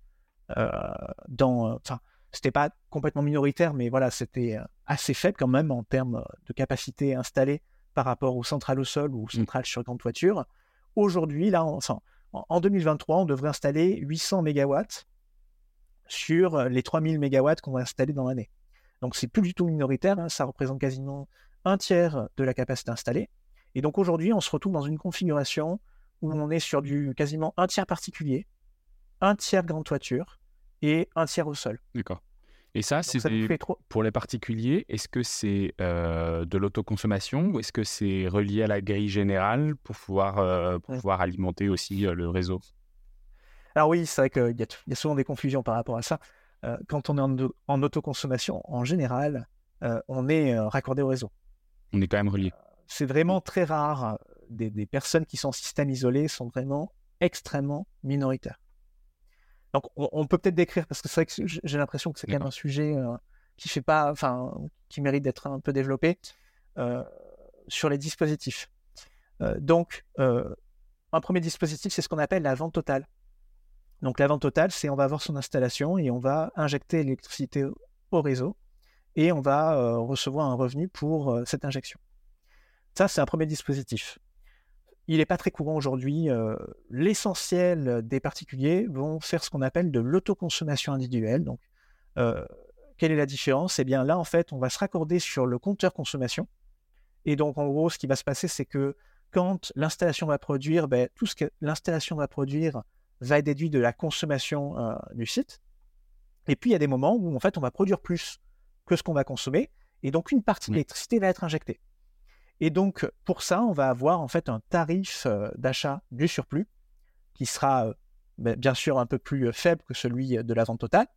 dans, enfin, c'était pas complètement minoritaire, mais voilà, c'était assez faible quand même en termes de capacité installée par rapport aux centrales au sol ou aux mmh. centrales sur grande toiture. Aujourd'hui, là, en 2023, on devrait installer 800 MW sur les 3000 MW qu'on va installer dans l'année. Donc c'est plus du tout minoritaire, hein, ça représente quasiment un tiers de la capacité installée. Et donc aujourd'hui, on se retrouve dans une configuration où on est sur du quasiment un tiers particulier, un tiers grande toiture et un tiers au sol. D'accord. Et ça, c'est pour les particuliers, est-ce que c'est euh, de l'autoconsommation ou est-ce que c'est relié à la grille générale pour pouvoir, euh, pouvoir alimenter aussi euh, le réseau? Alors oui, c'est vrai qu'il y, a souvent des confusions par rapport à ça. Euh, quand on est en, autoconsommation, en général, euh, on est euh, raccordé au réseau. On est quand même relié. c'est vraiment très rare. Des, des, personnes qui sont en système isolé sont vraiment extrêmement minoritaires. Donc, on, peut peut-être décrire, parce que c'est vrai que j'ai l'impression que c'est quand même un sujet qui fait pas, enfin, qui mérite d'être un peu développé sur les dispositifs. donc, un premier dispositif, c'est ce qu'on appelle la vente totale. Donc la vente totale, c'est on va avoir son installation et on va injecter l'électricité au réseau et on va euh, recevoir un revenu pour euh, cette injection. Ça, c'est un premier dispositif. Il n'est pas très courant aujourd'hui. Euh, l'essentiel des particuliers vont faire ce qu'on appelle de l'autoconsommation individuelle. Donc, quelle est la différence? Eh bien, là, en fait, on va se raccorder sur le compteur consommation. Et donc, en gros, ce qui va se passer, c'est que quand l'installation va produire, ben, tout ce que l'installation va produire va être déduit de la consommation euh, du site. Et puis, il y a des moments où, en fait, on va produire plus que ce qu'on va consommer. Et donc, une partie de l'électricité va être injectée. Et donc, pour ça, on va avoir, en fait, un tarif euh, d'achat du surplus qui sera, euh, ben, bien sûr, un peu plus faible que celui de la vente totale,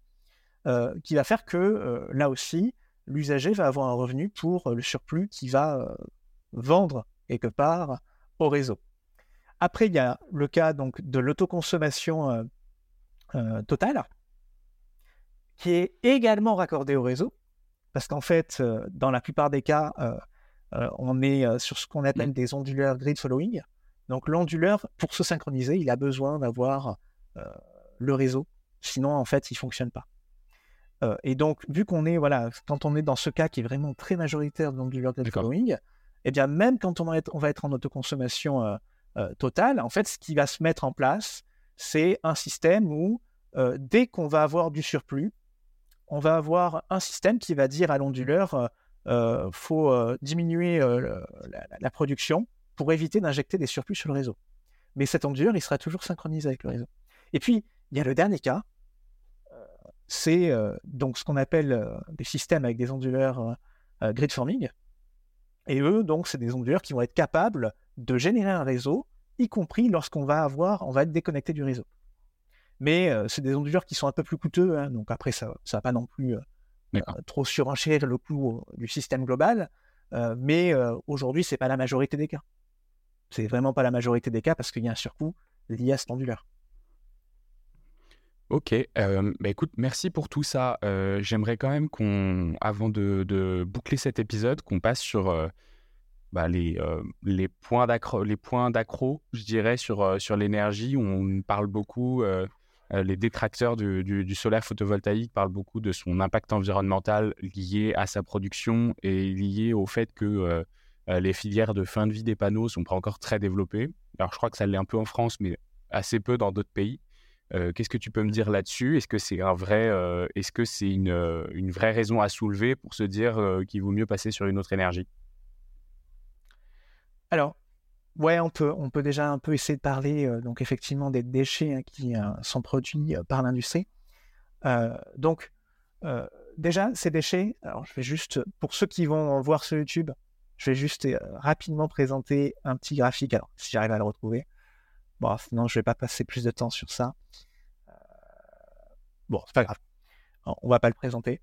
qui va faire que, là aussi, l'usager va avoir un revenu pour le surplus qu'il va vendre quelque part au réseau. Après, il y a le cas donc, de l'autoconsommation euh, euh, totale, qui est également raccordée au réseau, parce qu'en fait, euh, dans la plupart des cas, on est sur ce qu'on appelle des onduleurs grid following. Donc l'onduleur, pour se synchroniser, il a besoin d'avoir le réseau, sinon en fait, il fonctionne pas. et donc, vu qu'on est, voilà, quand on est dans ce cas qui est vraiment très majoritaire de l'onduleur grid following, eh bien, même quand on, va être en autoconsommation euh, totale, en fait, ce qui va se mettre en place, c'est un système où, euh, dès qu'on va avoir du surplus, on va avoir un système qui va dire à l'onduleur, euh, faut diminuer la, production pour éviter d'injecter des surplus sur le réseau. Mais cet onduleur, il sera toujours synchronisé avec le réseau. Et puis, il y a le dernier cas, c'est donc ce qu'on appelle des systèmes avec des onduleurs grid forming. Et eux, donc, c'est des onduleurs qui vont être capables de générer un réseau, y compris lorsqu'on va avoir, on va être déconnecté du réseau. Mais euh, c'est des onduleurs qui sont un peu plus coûteux, hein, donc après ça, ça va pas non plus euh, euh, trop surenchérir le coût du système global. mais aujourd'hui, c'est pas la majorité des cas. C'est vraiment pas la majorité des cas parce qu'il y a un surcoût lié à cet onduleur. Ok, bah écoute, merci pour tout ça. J'aimerais quand même qu'on, avant de, de, boucler cet épisode, qu'on passe sur bah, les, euh, les points d'accro, je dirais, sur, euh, sur l'énergie. On parle beaucoup, euh, les détracteurs du, du, solaire photovoltaïque parlent beaucoup de son impact environnemental lié à sa production et lié au fait que les filières de fin de vie des panneaux sont pas encore très développées. Alors, je crois que ça l'est un peu en France, mais assez peu dans d'autres pays. Qu'est-ce que tu peux me dire là-dessus? Est-ce que c'est un vrai, est-ce que c'est une, une, vraie raison à soulever pour se dire qu'il vaut mieux passer sur une autre énergie? Alors, ouais, on peut, on peut déjà un peu essayer de parler, euh, donc effectivement, des déchets hein, qui euh, sont produits euh, par l'industrie. donc, déjà, ces déchets, alors je vais juste, pour ceux qui vont voir sur YouTube, je vais juste rapidement présenter un petit graphique, alors si j'arrive à le retrouver. Bon, sinon, je vais pas passer plus de temps sur ça. bon, c'est pas grave. On va pas le présenter.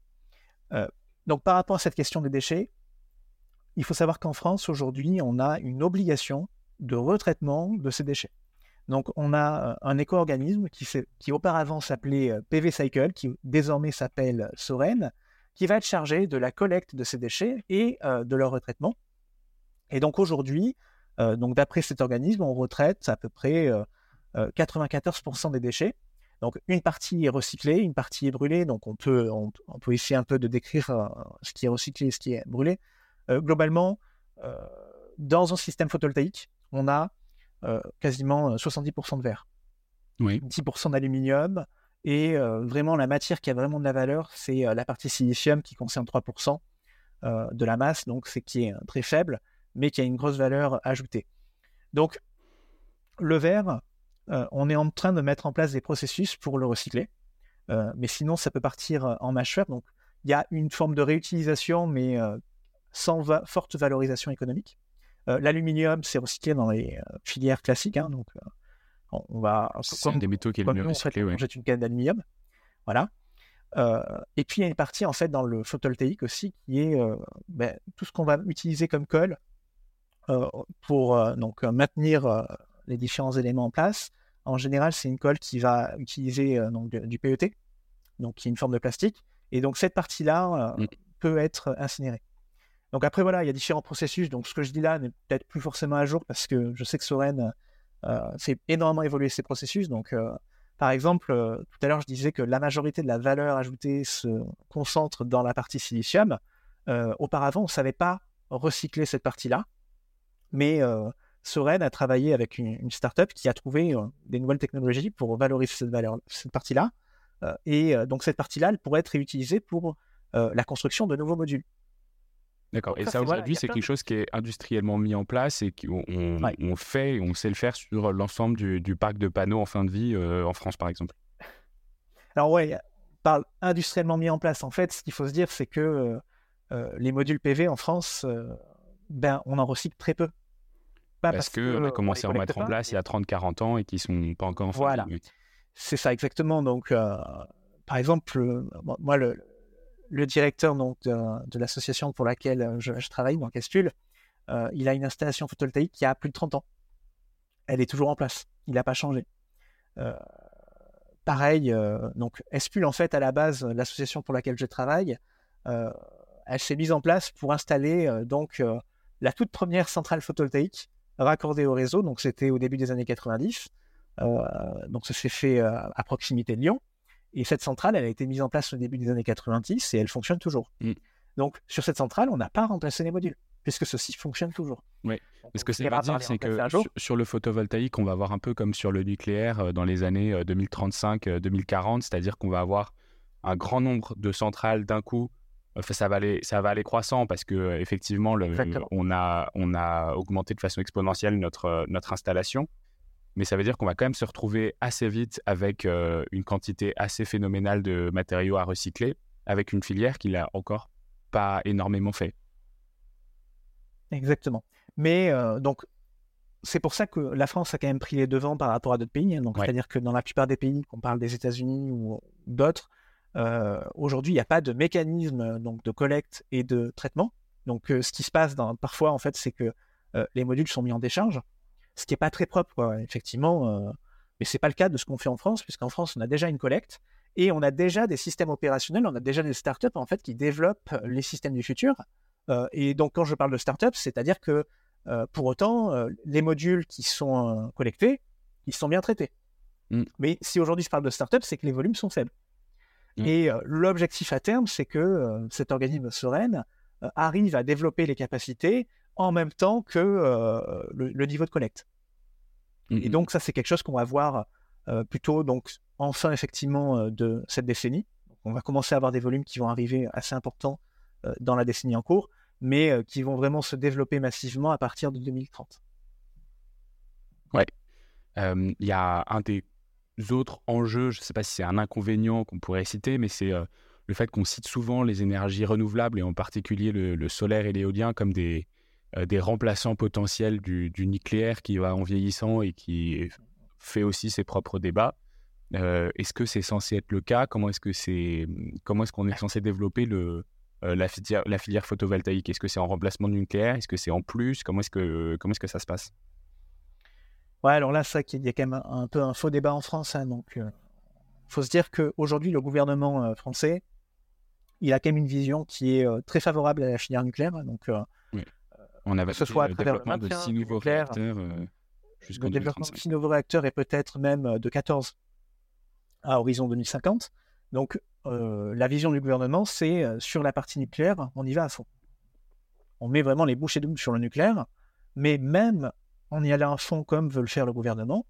donc, par rapport à cette question des déchets, il faut savoir qu'en France, aujourd'hui, on a une obligation de retraitement de ces déchets. Donc, on a euh, un éco-organisme qui, qui auparavant s'appelait euh, PV Cycle, qui désormais s'appelle Soren, qui va être chargé de la collecte de ces déchets et euh, de leur retraitement. Et donc aujourd'hui, donc d'après cet organisme, on retraite à peu près 94% des déchets. Donc une partie est recyclée, une partie est brûlée. Donc on peut, on peut essayer un peu de décrire ce qui est recyclé et ce qui est brûlé. Euh, globalement, euh, dans un système photovoltaïque, on a euh, quasiment 70% de verre, 10% d'aluminium, et vraiment, la matière qui a vraiment de la valeur, c'est la partie silicium qui concerne 3% de la masse, donc c'est qui est très faible, mais qui a une grosse valeur ajoutée. Donc, le verre, on est en train de mettre en place des processus pour le recycler, mais sinon, ça peut partir en mâcheur. Donc, il y a une forme de réutilisation, mais sans forte valorisation économique. Euh, l'aluminium, c'est recyclé dans les euh, filières classiques, hein, donc euh, on va. C'est des métaux qui est le mieux recyclé. On jette une canne d'aluminium, voilà. et puis il y a une partie en fait dans le photovoltaïque aussi qui est ben, tout ce qu'on va utiliser comme colle pour donc, maintenir les différents éléments en place. En général, c'est une colle qui va utiliser donc, du PET, donc qui est une forme de plastique. Et donc cette partie-là mmh. peut être incinérée. Donc après, voilà, il y a différents processus. Donc ce que je dis là n'est peut-être plus forcément à jour parce que je sais que Soren fait énormément évoluer ses processus. Donc par exemple, tout à l'heure, je disais que la majorité de la valeur ajoutée se concentre dans la partie silicium. auparavant, on ne savait pas recycler cette partie-là. Mais Soren a travaillé avec une, une startup qui a trouvé des nouvelles technologies pour valoriser cette, cette partie-là. et donc cette partie-là, elle pourrait être réutilisée pour la construction de nouveaux modules. D'accord. Et ça, aujourd'hui, c'est quelque chose qui est industriellement mis en place et qu'on on, fait on sait le faire sur l'ensemble du, parc de panneaux en fin de vie en France, par exemple. Alors, ouais, parle industriellement mis en place. En fait, ce qu'il faut se dire, c'est que les modules PV en France, ben, on en recycle très peu. parce, qu'on a commencé à en mettre en place il y a 30-40 ans et qui sont pas encore en Voilà. C'est ça, exactement. Donc, par exemple, moi, le, le directeur donc, de, l'association pour laquelle euh, je, travaille, donc Estule, euh, il a une installation photovoltaïque qui a plus de 30 ans. Elle est toujours en place. Il n'a pas changé. Euh, pareil, donc Espul, en fait, à la base, l'association pour laquelle je travaille, elle s'est mise en place pour installer donc la toute première centrale photovoltaïque raccordée au réseau. Donc c'était au début des années 90. donc ça s'est fait à proximité de Lyon. Et cette centrale, elle a été mise en place au début des années 90 et elle fonctionne toujours. Mm. Donc, sur cette centrale, on n'a pas remplacé les modules, puisque ceci fonctionne toujours. Oui, mais ce que veut dire, c'est que sur, le photovoltaïque, on va avoir un peu comme sur le nucléaire euh, dans les années 2035-2040, euh, c'est-à-dire qu'on va avoir un grand nombre de centrales d'un coup. Enfin, ça va aller, ça va aller croissant parce que effectivement, le, on a, on a augmenté de façon exponentielle notre, notre installation mais ça veut dire qu'on va quand même se retrouver assez vite avec euh, une quantité assez phénoménale de matériaux à recycler, avec une filière qui l'a encore pas énormément fait. Exactement. Mais euh, donc, c'est pour ça que la France a quand même pris les devants par rapport à d'autres pays. Hein. Donc, c'est-à-dire que dans la plupart des pays, qu'on parle des États-Unis ou d'autres, euh, aujourd'hui, il n'y a pas de mécanisme donc, de collecte et de traitement. Donc, ce qui se passe dans, parfois, en fait, c'est que les modules sont mis en décharge ce qui n'est pas très propre, effectivement. Euh, mais c'est pas le cas de ce qu'on fait en France, puisqu'en France, on a déjà une collecte et on a déjà des systèmes opérationnels, on a déjà des startups en fait qui développent les systèmes du futur. Euh, et donc, quand je parle de startups, c'est-à-dire que euh, pour autant, les modules qui sont collectés, ils sont bien traités. Mmh. Mais si aujourd'hui je parle de startups, c'est que les volumes sont faibles. Mmh. Et l'objectif à terme, c'est que cet organisme sereine arrive à développer les capacités en même temps que euh, le, niveau de collecte. Mmh et donc ça, c'est quelque chose qu'on va voir euh, plutôt donc en fin effectivement euh, de cette décennie. On va commencer à avoir des volumes qui vont arriver assez importants dans la décennie en cours, mais qui vont vraiment se développer massivement à partir de 2030. Ouais. Il y a un des autres enjeux, je ne sais pas si c'est un inconvénient qu'on pourrait citer, mais c'est le fait qu'on cite souvent les énergies renouvelables et en particulier le solaire et l'éolien comme des, des remplaçants potentiels du, nucléaire qui va en vieillissant et qui fait aussi ses propres débats. Euh, est-ce que c'est censé être le cas? Comment est-ce que c'est comment est-ce qu'on est censé développer le euh, la, filière, photovoltaïque? Est-ce que c'est en remplacement du nucléaire? Est-ce que c'est en plus? Comment est-ce que comment est-ce que ça se passe? Ouais, alors là, ça, il y a quand même un, peu un faux débat en France. Hein, donc, il faut se dire qu'aujourd'hui, le gouvernement français, il a quand même une vision qui est très favorable à la filière nucléaire. Donc, on avait ce soit à travers le développement de 6 nouveaux réacteurs euh, Le développement de 6 nouveaux réacteurs et peut-être même euh, de 14 à horizon 2050. Donc, euh, la vision du gouvernement, c'est sur la partie nucléaire, on y va à fond. On met vraiment les bouchées doubles sur le nucléaire, mais même en y allant à fond comme veut le faire le gouvernement,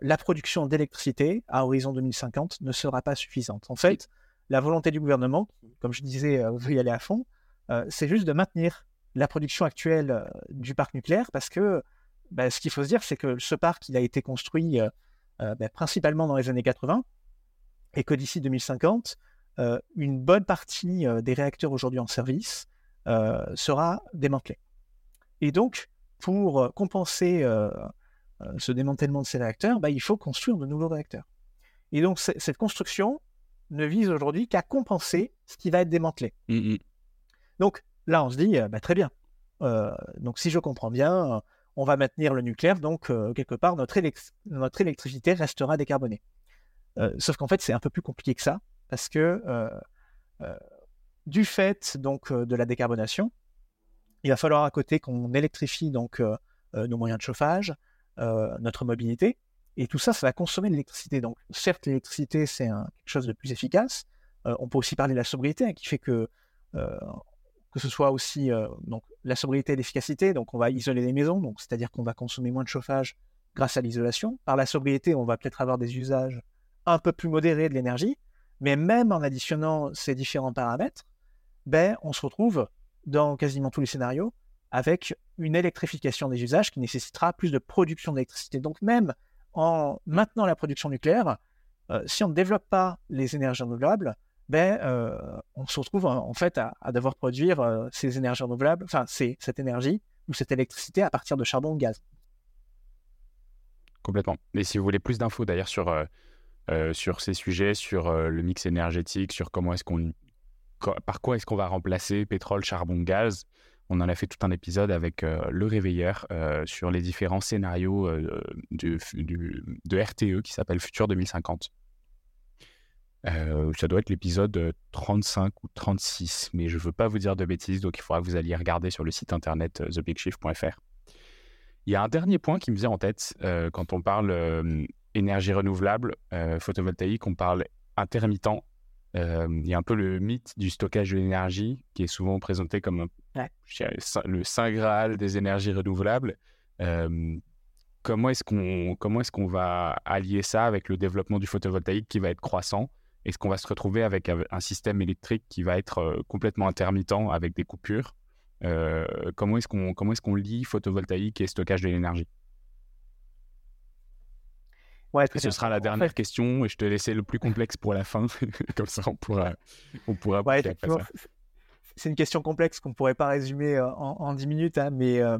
la production d'électricité à horizon 2050 ne sera pas suffisante. En fait, la volonté du gouvernement, comme je disais, veut y aller à fond, c'est juste de maintenir la production actuelle euh, du parc nucléaire parce que bah, ce qu'il faut se dire, c'est que ce parc, il a été construit euh, euh, bah, principalement dans les années 80 et que d'ici 2050, une bonne partie des réacteurs aujourd'hui en service sera démantelée. Et donc, pour compenser ce démantèlement de ces réacteurs, bah, il faut construire de nouveaux réacteurs. Et donc, cette construction ne vise aujourd'hui qu'à compenser ce qui va être démantelé. Mmh donc, Là, on se dit, bah, très bien. donc si je comprends bien, on va maintenir le nucléaire, donc quelque part notre, électricité restera décarbonée. sauf qu'en fait c'est un peu plus compliqué que ça, parce que du fait donc de la décarbonation, il va falloir à côté qu'on électrifie donc nos moyens de chauffage, notre mobilité, et tout ça, ça va consommer de l'électricité. Donc, certes, l'électricité, c'est quelque chose de plus efficace. Euh, on peut aussi parler de la sobriété, hein, qui fait que, euh, que ce soit aussi euh, donc, la sobriété et l'efficacité. Donc, on va isoler les maisons, c'est-à-dire qu'on va consommer moins de chauffage grâce à l'isolation. Par la sobriété, on va peut-être avoir des usages un peu plus modérés de l'énergie. Mais même en additionnant ces différents paramètres, ben, on se retrouve dans quasiment tous les scénarios avec une électrification des usages qui nécessitera plus de production d'électricité. Donc même en maintenant la production nucléaire, euh, si on ne développe pas les énergies renouvelables, ben, euh, on se retrouve en, fait à, devoir produire euh, ces énergies renouvelables, enfin cette énergie ou cette électricité à partir de charbon ou gaz. Complètement. Et si vous voulez plus d'infos d'ailleurs sur, sur ces sujets, sur le mix énergétique, sur comment est-ce qu'on, par quoi est-ce qu'on va remplacer pétrole, charbon, gaz, on en a fait tout un épisode avec euh, le réveilleur euh, sur les différents scénarios euh, de RTE qui s'appelle Futur 2050. Ça doit être l'épisode 35 ou 36, mais je ne veux pas vous dire de bêtises, donc il faudra que vous alliez regarder sur le site internet thebigshift.fr. Il y a un dernier point qui me vient en tête quand on parle énergie renouvelable, photovoltaïque, on parle intermittent il y a un peu le mythe du stockage de l'énergie qui est souvent présenté comme le saint graal des énergies renouvelables. comment est-ce qu'on comment est-ce qu'on va allier ça avec le développement du photovoltaïque qui va être croissant? Est-ce qu'on va se retrouver avec un système électrique qui va être complètement intermittent avec des coupures Comment est-ce qu'on comment est-ce qu'on lie photovoltaïque et stockage de l'énergie? Ouais, ce sera la dernière question? Et je te laisser le plus complexe pour la fin. Comme ça, on pourra, on pourra C'est une question complexe qu'on ne pourrait pas résumer euh, en, en 10 minutes, hein, mais euh,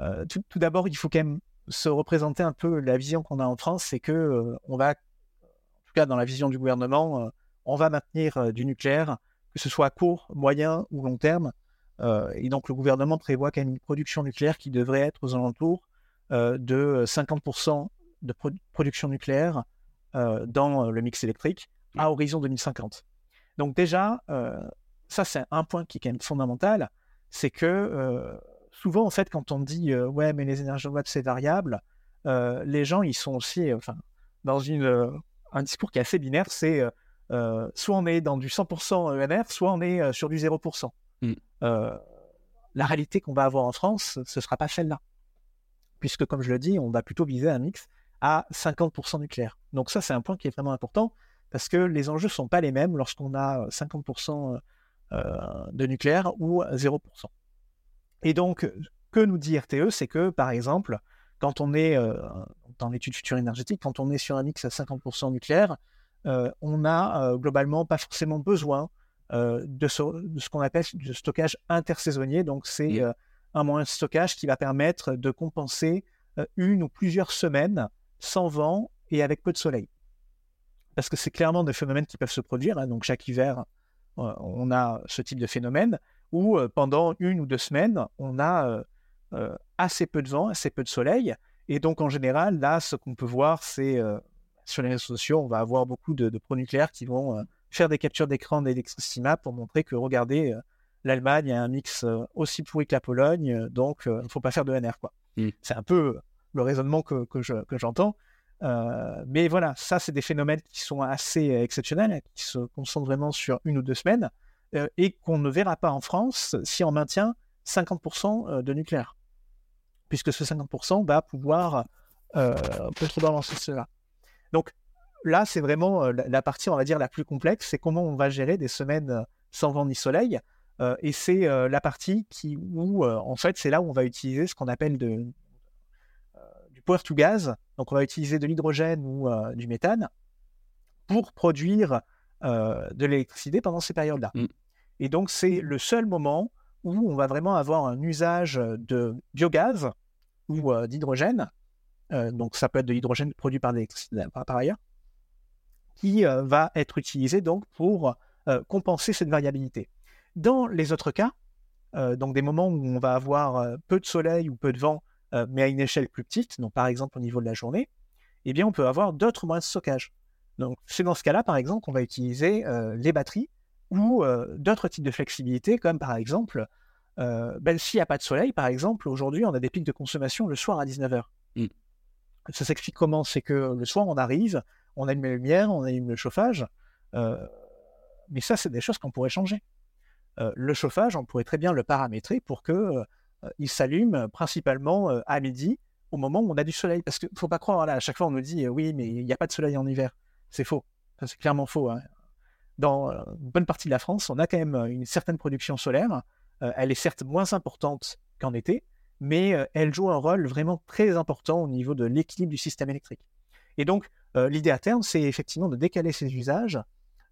euh, tout, tout d'abord, il faut quand même se représenter un peu la vision qu'on a en France, c'est que on va, cas dans la vision du gouvernement, on va maintenir du nucléaire, que ce soit à court, moyen ou long terme. et donc le gouvernement prévoit quand même une production nucléaire qui devrait être aux alentours de 50% de production nucléaire euh, dans euh, le mix électrique à horizon 2050. Donc déjà, euh, ça c'est un point qui est quand même fondamental, c'est que souvent en fait quand on dit ouais mais les énergies renouvelables c'est variable, les gens ils sont aussi enfin dans une un discours qui est assez binaire, c'est soit on est dans du 100% ENR, soit on est sur du 0%. Mmh. la réalité qu'on va avoir en France, ce sera pas celle-là, puisque comme je le dis, on va plutôt viser un mix à 50% nucléaire. Donc ça, c'est un point qui est vraiment important parce que les enjeux ne sont pas les mêmes lorsqu'on a 50% euh, de nucléaire ou 0%. Et donc, que nous dit RTE, c'est que, par exemple, quand on est euh, dans l'étude future énergétique, quand on est sur un mix à 50% nucléaire, euh, on n'a globalement pas forcément besoin de ce, qu'on appelle du stockage intersaisonnier. Donc, c'est mmh. un moyen de stockage qui va permettre de compenser une ou plusieurs semaines sans vent et avec peu de soleil. Parce que c'est clairement des phénomènes qui peuvent se produire. Hein. Donc chaque hiver, euh, on a ce type de phénomène où euh, pendant une ou deux semaines, on a euh, assez peu de vent, assez peu de soleil. Et donc en général, là, ce qu'on peut voir, c'est sur les réseaux sociaux, on va avoir beaucoup de, de pro-nucléaires qui vont faire des captures d'écran d'Electricima pour montrer que, regardez, l'Allemagne a un mix aussi pourri que la Pologne, donc il ne faut pas faire de NR. Quoi. Mmh. C'est un peu le raisonnement que, que j'entends. Euh, mais voilà, ça, c'est des phénomènes qui sont assez exceptionnels, qui se concentrent vraiment sur une ou deux semaines, euh, et qu'on ne verra pas en France si on maintient 50% euh, de nucléaire. Puisque ce 50% va pouvoir euh, peut-être balancer cela. Donc là, c'est vraiment la partie, on va dire, la plus complexe, c'est comment on va gérer des semaines sans vent ni soleil. et c'est la partie qui, où, en fait, c'est là où on va utiliser ce qu'on appelle de, power to gaz, donc on va utiliser de l'hydrogène ou euh, du méthane pour produire euh, de l'électricité pendant ces périodes-là. Mm. Et donc c'est le seul moment où on va vraiment avoir un usage de biogaz ou euh, d'hydrogène, donc ça peut être de l'hydrogène produit par l'électricité par, ailleurs, qui va être utilisé donc pour compenser cette variabilité. Dans les autres cas, donc des moments où on va avoir peu de soleil ou peu de vent, mais à une échelle plus petite, donc par exemple au niveau de la journée, eh bien on peut avoir d'autres moyens de stockage. Donc c'est dans ce cas-là, par exemple, qu'on va utiliser les batteries ou d'autres types de flexibilité, comme par exemple, ben, s'il n'y a pas de soleil, par exemple, aujourd'hui on a des pics de consommation le soir à 19h. Mmh. Ça s'explique comment? C'est que le soir on arrive, on allume la lumière, on allume le chauffage, mais ça c'est des choses qu'on pourrait changer. le chauffage, on pourrait très bien le paramétrer pour que il s'allume principalement à midi, au moment où on a du soleil. Parce qu'il ne faut pas croire, là, à chaque fois on nous dit oui, mais il n'y a pas de soleil en hiver. C'est faux. c'est clairement faux. Hein. Dans une bonne partie de la France, on a quand même une certaine production solaire. elle est certes moins importante qu'en été, mais elle joue un rôle vraiment très important au niveau de l'équilibre du système électrique. Et donc, l'idée à terme, c'est effectivement de décaler ces usages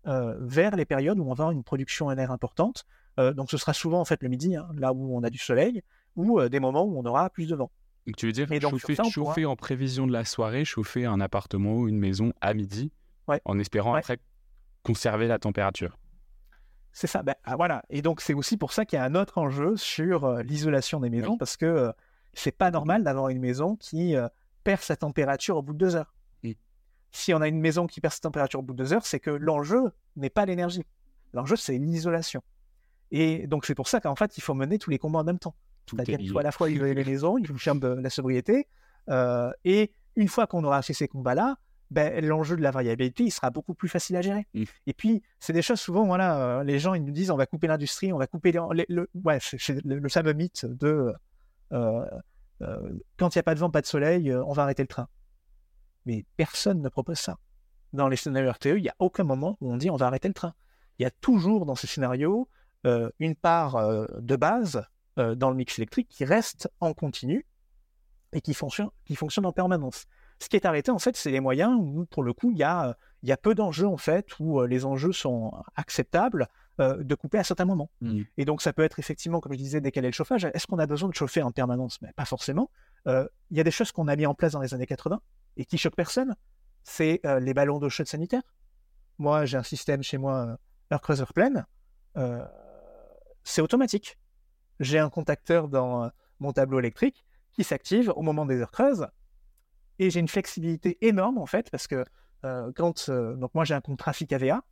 vers les périodes où on va avoir une production air importante. donc, ce sera souvent en fait le midi, hein, là où on a du soleil, ou des moments où on aura plus de vent. tu veux dire chauffer, en prévision de la soirée, chauffer un appartement ou une maison à midi, en espérant après conserver la température. C'est ça, ben, ah, voilà. Et donc c'est aussi pour ça qu'il y a un autre enjeu sur l'isolation des maisons, parce que c'est pas normal d'avoir une maison qui perd sa température au bout de deux heures. Si on a une maison qui perd sa température au bout de deux heures, c'est que l'enjeu n'est pas l'énergie. L'enjeu, c'est l'isolation. Et donc c'est pour ça qu'en fait, il faut mener tous les combats en même temps. C'est-à-dire qu'il faut à la fois isoler les maisons, il faut faire de la sobriété, et une fois qu'on aura fait ces combats-là, ben, l'enjeu de la variabilité, il sera beaucoup plus facile à gérer. Mmh. Et puis, c'est des choses souvent, voilà, euh, les gens, ils nous disent, on va couper l'industrie, on va couper le, ouais, c'est le, fameux mythe de euh, euh, quand il n'y a pas de vent, pas de soleil, on va arrêter le train. Mais personne ne propose ça. Dans les scénarios RTE, il n'y a aucun moment où on dit on va arrêter le train. Il y a toujours dans ces scénarios une part de base dans le mix électrique qui reste en continu et qui fonctionne, qui fonctionne en permanence. Ce qui est arrêté, en fait, c'est les moyens où, pour le coup, il y a, il y a peu d'enjeux, en fait, où euh, les enjeux sont acceptables euh, de couper à certains moments. Mmh. Et donc, ça peut être effectivement, comme je disais, décaler le chauffage. Est-ce qu'on a besoin de chauffer en permanence? Mais pas forcément. Euh, il y a des choses qu'on a mis en place dans les années 80 et qui choquent personne. C'est les ballons d'eau chaude sanitaire. Moi, j'ai un système chez moi, Air Cruiser pleine. c'est automatique. J'ai un contacteur dans mon tableau électrique qui s'active au moment des heures creuses et j'ai une flexibilité énorme en fait parce que euh, quand euh, donc moi j'ai un compte trafic kVA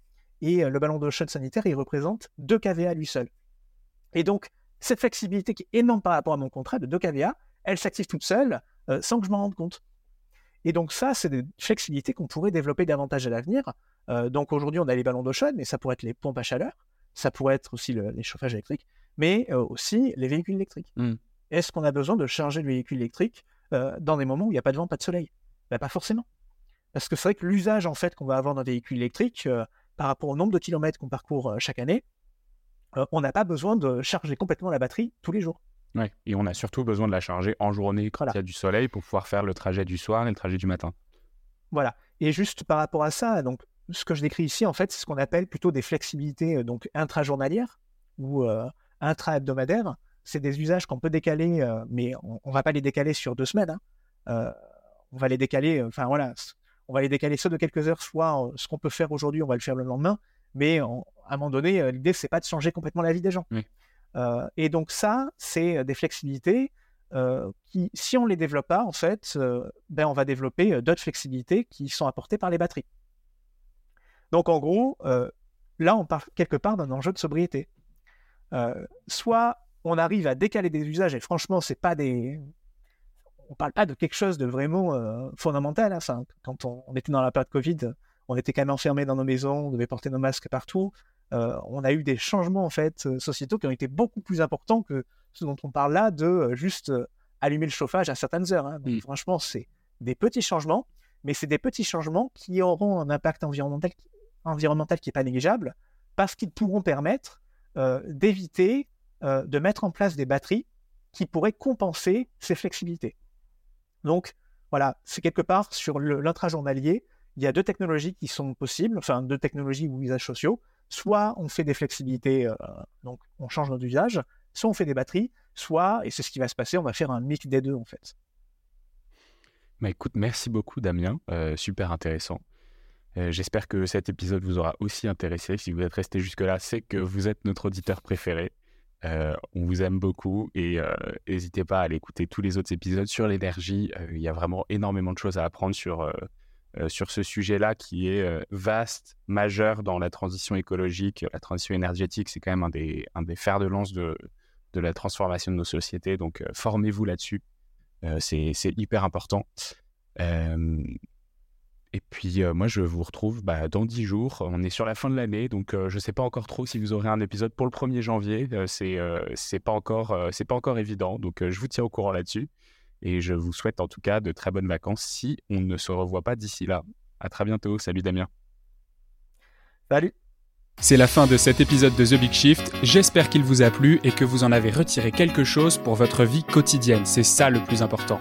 et euh, le ballon d'eau chaude sanitaire il représente 2 kVA lui seul. Et donc cette flexibilité qui est énorme par rapport à mon contrat de 2 kVA, elle s'active toute seule sans que je m'en rende compte. Et donc ça, c'est des flexibilités qu'on pourrait développer davantage à l'avenir. donc aujourd'hui, on a les ballons d'eau chaude, mais ça pourrait être les pompes à chaleur, ça pourrait être aussi les chauffages électriques, mais aussi les véhicules électriques. Mmh. Est-ce qu'on a besoin de charger le véhicule électrique euh, dans des moments où il n'y a pas de vent, pas de soleil ben, Pas forcément. Parce que c'est vrai que l'usage en fait qu'on va avoir d'un véhicule électrique euh, par rapport au nombre de kilomètres qu'on parcourt euh, chaque année, on n'a pas besoin de charger complètement la batterie tous les jours. Ouais, et on a surtout besoin de la charger en journée quand il y a du soleil pour pouvoir faire le trajet du soir et le trajet du matin. Voilà. Et juste par rapport à ça, donc ce que je décris ici, en fait, c'est ce qu'on appelle plutôt des flexibilités donc intrajournalières ou intra-hebdomadaires c'est des usages qu'on peut décaler, euh, mais on, ne va pas les décaler sur deux semaines. Hein. Euh, on va les décaler, euh, enfin voilà, on va les décaler soit de quelques heures, soit ce qu'on peut faire aujourd'hui, on va le faire le lendemain. Mais à un moment donné, l'idée c'est pas de changer complètement la vie des gens. et donc ça, c'est des flexibilités qui, si on les développe pas, en fait, ben on va développer d'autres flexibilités qui sont apportées par les batteries. Donc en gros, là, on parle quelque part d'un enjeu de sobriété. soit on arrive à décaler des usages et franchement, c'est pas des. On parle pas de quelque chose de vraiment euh, fondamental. Hein, quand on, était dans la période Covid, on était quand même enfermés dans nos maisons, on devait porter nos masques partout. Euh, on a eu des changements en fait euh, sociétaux qui ont été beaucoup plus importants que ce dont on parle là de juste allumer le chauffage à certaines heures. Hein. Donc, franchement, c'est des petits changements, mais c'est des petits changements qui auront un impact environnemental, environnemental qui n'est pas négligeable parce qu'ils pourront permettre d'éviter euh, de mettre en place des batteries qui pourraient compenser ces flexibilités. Donc voilà, c'est quelque part sur l'intrajournalier, il y a deux technologies qui sont possibles, enfin deux technologies ou usages sociaux. Soit on fait des flexibilités, euh, donc on change notre usage, soit on fait des batteries, soit, et c'est ce qui va se passer, on va faire un mix des deux en fait. Bah écoute, merci beaucoup Damien, euh, super intéressant. J'espère que cet épisode vous aura aussi intéressé. Si vous êtes resté jusque-là, c'est que vous êtes notre auditeur préféré. On vous aime beaucoup et n'hésitez pas à aller écouter tous les autres épisodes sur l'énergie. Il y a vraiment énormément de choses à apprendre sur, sur ce sujet-là qui est vaste, majeur dans la transition écologique, la transition énergétique. C'est quand même un des, un des fers de lance de, de la transformation de nos sociétés. Donc, formez-vous là-dessus. c'est hyper important. Et puis moi, je vous retrouve bah, dans 10 jours. On est sur la fin de l'année, donc je ne sais pas encore trop si vous aurez un épisode pour le 1er janvier. c'est c'est pas encore c'est pas encore évident, donc je vous tiens au courant là-dessus. Et je vous souhaite en tout cas de très bonnes vacances si on ne se revoit pas d'ici là. À très bientôt. Salut Damien. Salut. C'est la fin de cet épisode de The Big Shift. J'espère qu'il vous a plu et que vous en avez retiré quelque chose pour votre vie quotidienne. C'est ça le plus important.